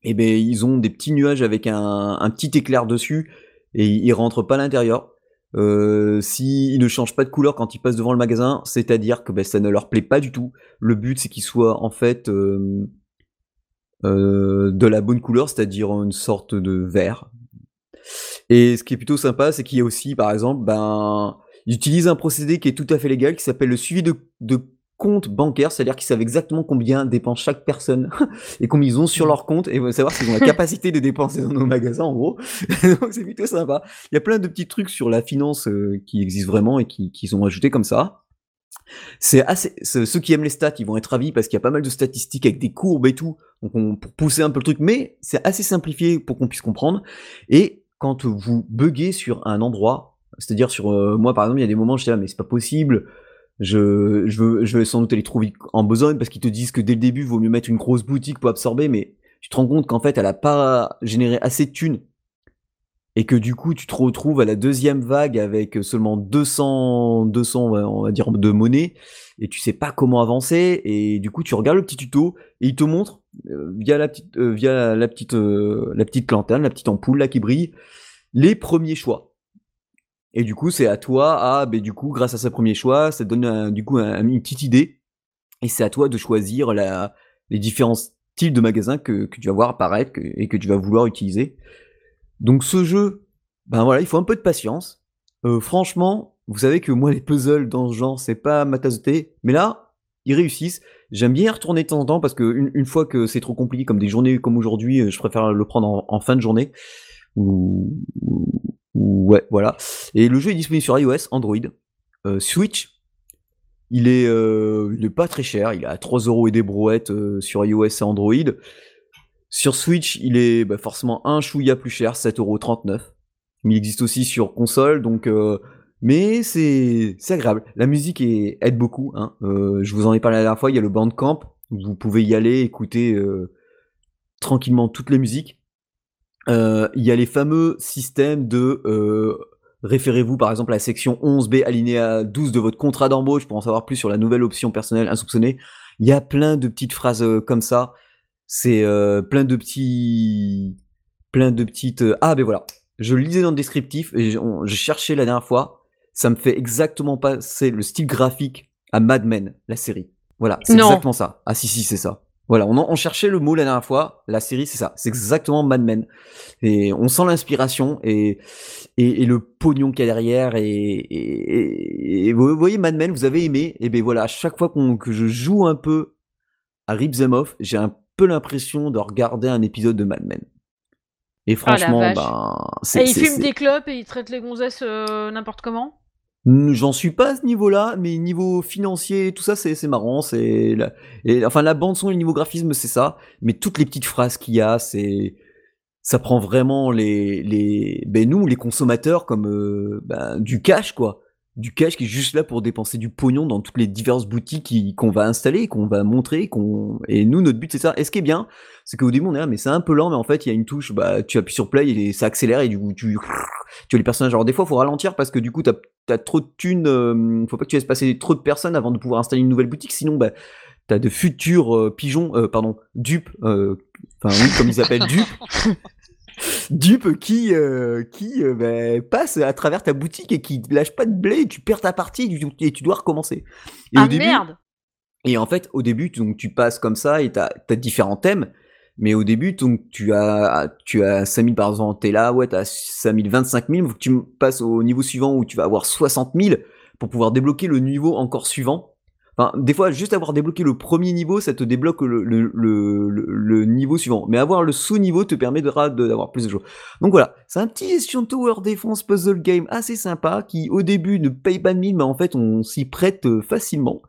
Et ben ils ont des petits nuages avec un, petit éclair dessus et ils rentrent pas à l'intérieur. Euh, S'ils ne changent pas de couleur quand ils passent devant le magasin, c'est-à-dire que ben, ça ne leur plaît pas du tout. Le but, c'est qu'ils soient en fait euh, euh, de la bonne couleur, c'est-à-dire une sorte de vert. Et ce qui est plutôt sympa, c'est qu'il y a aussi, par exemple, ben, ils utilisent un procédé qui est tout à fait légal, qui s'appelle le suivi de, de compte bancaire, c'est-à-dire qu'ils savent exactement combien dépense chaque personne et combien ils ont sur leur compte et savoir s'ils ont la capacité de dépenser dans nos magasins en gros. Donc c'est plutôt sympa. Il y a plein de petits trucs sur la finance euh, qui existent vraiment et qui, qui sont ajoutés comme ça. C'est assez, ceux qui aiment les stats, ils vont être ravis parce qu'il y a pas mal de statistiques avec des courbes et tout, donc on, pour pousser un peu le truc, mais c'est assez simplifié pour qu'on puisse comprendre. Et quand vous buguez sur un endroit, c'est-à-dire sur euh, moi par exemple, il y a des moments où je dis là mais c'est pas possible, je, veux, je vais sans doute aller trouver en besogne parce qu'ils te disent que dès le début, vaut mieux mettre une grosse boutique pour absorber, mais tu te rends compte qu'en fait, elle a pas généré assez de thunes et que du coup, tu te retrouves à la deuxième vague avec seulement 200, 200 on va dire, de monnaie et tu sais pas comment avancer et du coup, tu regardes le petit tuto et il te montre euh, via la petite, euh, via la petite, euh, la petite lanterne, la petite ampoule là qui brille, les premiers choix. Et du coup, c'est à toi, à, ben, du coup, grâce à ce premier choix, ça te donne du coup une petite idée. Et c'est à toi de choisir la, les différents styles de magasins que, que tu vas voir apparaître et que tu vas vouloir utiliser. Donc ce jeu, ben voilà, il faut un peu de patience. Euh, franchement, vous savez que moi, les puzzles dans ce genre, c'est pas ma tasse de thé. Mais là, ils réussissent. J'aime bien y retourner de temps en temps parce qu'une une fois que c'est trop compliqué, comme des journées comme aujourd'hui, euh, je préfère le prendre en, fin de journée. Ou, Ouais, voilà. Et le jeu est disponible sur iOS, Android, euh, Switch. Il est, euh, il est pas très cher, il est à 3 euros et des brouettes sur iOS et Android. Sur Switch, il est bah, forcément un chouïa plus cher, 7,39€. Mais il existe aussi sur console, donc mais c'est agréable. La musique aide beaucoup. Hein. Euh, je vous en ai parlé la dernière fois. Il y a le Bandcamp. Vous pouvez y aller, écouter euh, tranquillement toutes les musiques. Euh, il y a les fameux systèmes de euh, référez-vous par exemple à la section 11B alinéa 12 de votre contrat d'embauche pour en savoir plus sur la nouvelle option personnelle insoupçonnée. Il y a plein de petites phrases euh, comme ça. C'est euh, plein de petits plein de petites euh, ah ben voilà. Je lisais dans le descriptif et je, on- je cherchais la dernière fois. Ça me fait exactement passer le style graphique à Mad Men, la série. Voilà, c'est exactement ça. Ah si si, c'est ça. Voilà, on, en- on cherchait le mot la dernière fois. La série, c'est ça. C'est exactement Mad Men. Et on sent l'inspiration et, et, et le pognon qu'il y a derrière. Et, et, et- et vous voyez Mad Men, vous avez aimé. Et ben voilà, à chaque fois qu'on- que je joue un peu à Rip Them Off, j'ai un peu l'impression de regarder un épisode de Mad Men. Et franchement, vache. ben, Et c'est, il c'est- fume des clopes et il traite les gonzesses euh, n'importe comment? Mm, J'en suis pas à ce niveau-là, mais niveau financier, tout ça, c'est marrant. C'est et enfin la bande son et le niveau graphisme, c'est ça. Mais toutes les petites phrases qu'il y a, c'est ça prend vraiment les les ben nous les consommateurs comme euh, ben, du cash quoi, du cash qui est juste là pour dépenser du pognon dans toutes les diverses boutiques qu'on va installer, qu'on va montrer, qu'on et nous notre but c'est ça. Et ce qui est bien, c'est qu'au début on est là, mais c'est un peu lent, mais en fait il y a une touche, bah tu appuies sur play et ça accélère et du coup tu tu as les personnages. Alors des fois faut ralentir parce que du coup t'as t'as trop de thunes, euh, faut pas que tu laisses passer trop de personnes avant de pouvoir installer une nouvelle boutique, sinon bah t'as de futurs euh, pigeons, euh, pardon, dupes, enfin oui comme ils s'appellent dupes, dupes qui euh, qui euh, bah, passent à travers ta boutique et qui lâchent pas de blé, et tu perds ta partie et tu, et tu dois recommencer. Et Ah au début, merde et en fait, au début, tu- donc, tu passes comme ça et tu as, différents thèmes. Mais au début, donc, tu as, tu as 5000 par exemple, t'es là, ouais, t'as 5000, 25 000, faut que tu passes au niveau suivant où tu vas avoir 60 000 pour pouvoir débloquer le niveau encore suivant. Enfin, des fois, juste avoir débloqué le premier niveau, ça te débloque le, niveau suivant. Mais avoir le sous-niveau te permettra d'avoir plus de choses. Donc voilà, c'est un petit gestion tower defense puzzle game assez sympa qui, au début, ne paye pas de mine, mais en fait, on s'y prête euh, facilement.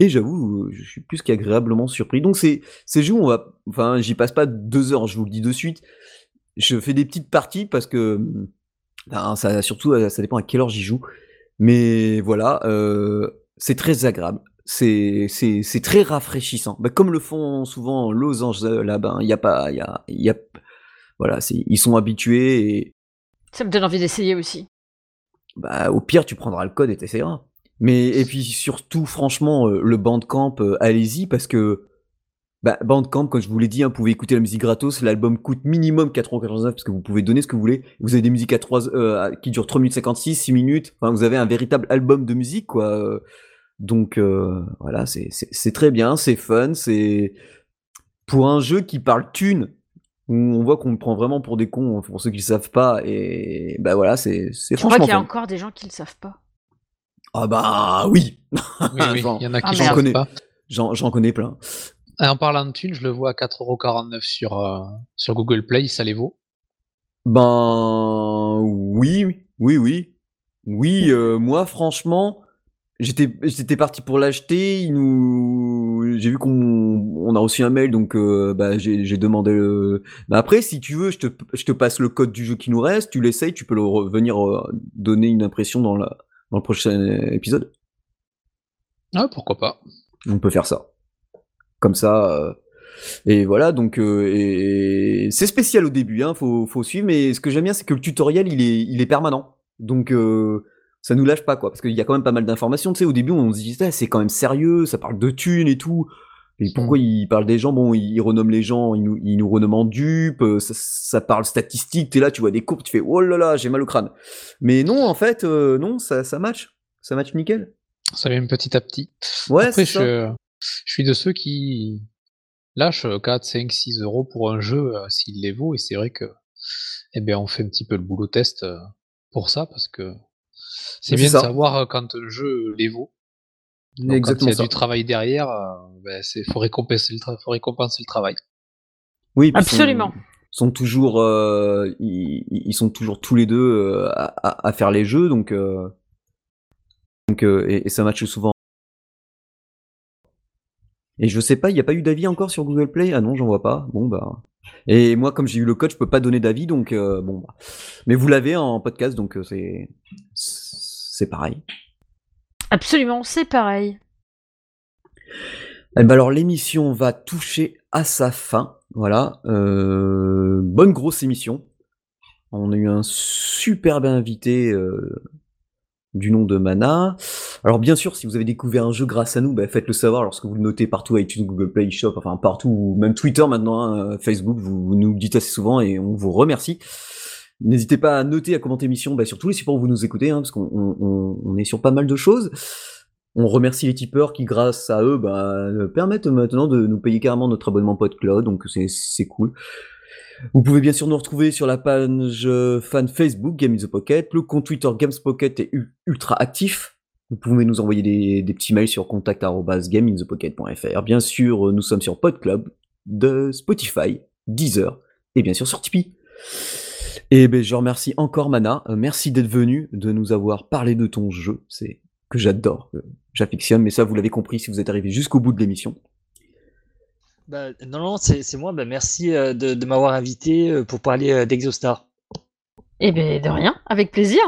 Et j'avoue, je suis plus qu'agréablement surpris. Donc c'est ces jeux, on va, enfin, j'y passe pas deux heures, je vous le dis de suite. Je fais des petites parties parce que, ben, ça surtout, ça dépend à quelle heure j'y joue. Mais voilà, euh, c'est très agréable. C'est c'est c'est très rafraîchissant. Ben, comme le font souvent Los Angeles là, ben il y a pas, il y a il y a, voilà, c'est ils sont habitués et Ça me donne envie d'essayer aussi. bah, au pire, tu prendras le code et t'essayeras. Mais et puis surtout, franchement, euh, le Bandcamp, euh, allez-y parce que bah, Bandcamp, comme je vous l'ai dit, hein, vous pouvez écouter la musique gratos. L'album coûte minimum 4,99€ parce que vous pouvez donner ce que vous voulez. Vous avez des musiques à 3, euh, qui durent 3 minutes 56, 6 minutes. Enfin, vous avez un véritable album de musique, quoi. Donc euh, voilà, c'est très bien, c'est fun, c'est pour un jeu qui parle thune. Où on voit qu'on me prend vraiment pour des cons, hein, pour ceux qui le savent pas, et bah voilà, c'est c'est Je crois franchement qu'il y a encore des gens qui le savent pas? Ah bah oui, Oui, il y en a Ah, qui ne savent connais. pas. j'en connais plein. Et en parlant de thunes, je le vois à 4,49€ sur, euh, sur Google Play, ça les vaut? Ben oui, oui, oui, oui. euh, moi, franchement, j'étais j'étais parti pour l'acheter. Il nous, j'ai vu qu'on on a reçu un mail, donc euh, bah, j'ai j'ai demandé. Le... Bah, après, si tu veux, je te je te passe le code du jeu qui nous reste. Tu l'essayes, tu peux le revenir euh, donner une impression dans la dans le prochain épisode. Ah, pourquoi pas. On peut faire ça. Comme ça. euh, Et voilà, donc euh, et, et c'est spécial au début, hein, faut, faut suivre. Mais ce que j'aime bien, c'est que le tutoriel, il est, il est permanent. Donc euh, ça nous lâche pas, quoi. Parce qu'il y a quand même pas mal d'informations. Tu sais, au début, on se dit, Ah, c'est quand même sérieux, ça parle de thunes et tout. Et pourquoi il parle des gens? Bon, il, il renomme les gens, il nous, il nous renomme en dupes, euh, ça, ça parle statistique. T'es là, tu vois des courbes, tu fais, oh là là, j'ai mal au crâne. Mais non, en fait, euh, non, ça, ça match. Ça match nickel. Ça vient petit à petit. Ouais, Après, ça. je, je suis de ceux qui lâchent 4, 5, 6 euros pour un jeu euh, s'il les vaut. Et c'est vrai que, eh bien, on fait un petit peu le boulot test euh, pour ça parce que c'est bien de ça. savoir euh, quand un jeu les vaut. Donc, Exactement quand il y a ça. du travail derrière, euh, ben, c'est faut récompenser le, tra- faut récompenser le travail. Oui, ils sont- Absolument. sont toujours euh, ils, ils sont toujours tous les deux euh, à, à- à faire les jeux donc euh, donc euh, et, et ça matche souvent et je sais pas il n'y a pas eu d'avis encore sur Google Play? Ah non j'en vois pas bon bah et moi comme j'ai eu le code je peux pas donner d'avis donc euh, bon bah. mais vous l'avez en podcast donc euh, c'est c'est pareil. Absolument, c'est pareil. Eh ben alors l'émission va toucher à sa fin. Voilà, euh, bonne grosse émission. On a eu un superbe invité du nom de Mana. Alors bien sûr, si vous avez découvert un jeu grâce à nous, bah, faites-le savoir lorsque vous le notez partout iTunes, Google Play, Shop, enfin partout, même Twitter maintenant, hein, Facebook, vous, nous dites assez souvent et on vous remercie. N'hésitez pas à noter, à commenter l'émission bah, sur tous les supports où vous nous écoutez, hein, parce qu'on on, on est sur pas mal de choses. On remercie les tipeurs qui, grâce à eux, bah, permettent maintenant de nous payer carrément notre abonnement PodCloud, donc c'est cool. Vous pouvez bien sûr nous retrouver sur la page euh, fan Facebook Game in the Pocket. Le compte Twitter Games Pocket est ultra actif. Vous pouvez nous envoyer des, petits mails sur contact@gameinthepocket.fr. Bien sûr, euh, nous sommes sur PodClub, de Spotify, Deezer et bien sûr sur Tipeee. Et ben je remercie encore Mana. Euh, merci d'être venu, de nous avoir parlé de ton jeu. C'est que j'adore, que j'affectionne. Mais ça, vous l'avez compris si vous êtes arrivé jusqu'au bout de l'émission. Bah, non, non, c'est c'est moi. Bah, merci euh, de, de m'avoir invité euh, pour parler euh, d'Exostar. Eh ben de rien, avec plaisir.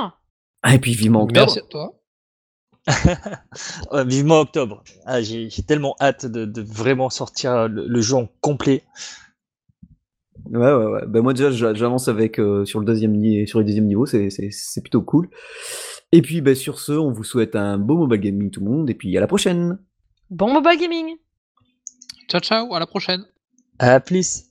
Ah, et puis vivement octobre. Merci à toi. Euh, vivement octobre. Ah, J'ai j'ai tellement hâte de, de vraiment sortir le, le jeu en complet. Ouais, ouais, ouais. Ben moi déjà, j'a- j'avance avec euh, sur le deuxième sur le deuxième niveau, c'est c'est c'est plutôt cool. Et puis ben sur ce, on vous souhaite un beau mobile gaming tout le monde, et puis à la prochaine. Bon mobile gaming. Ciao, ciao, à la prochaine. À plus.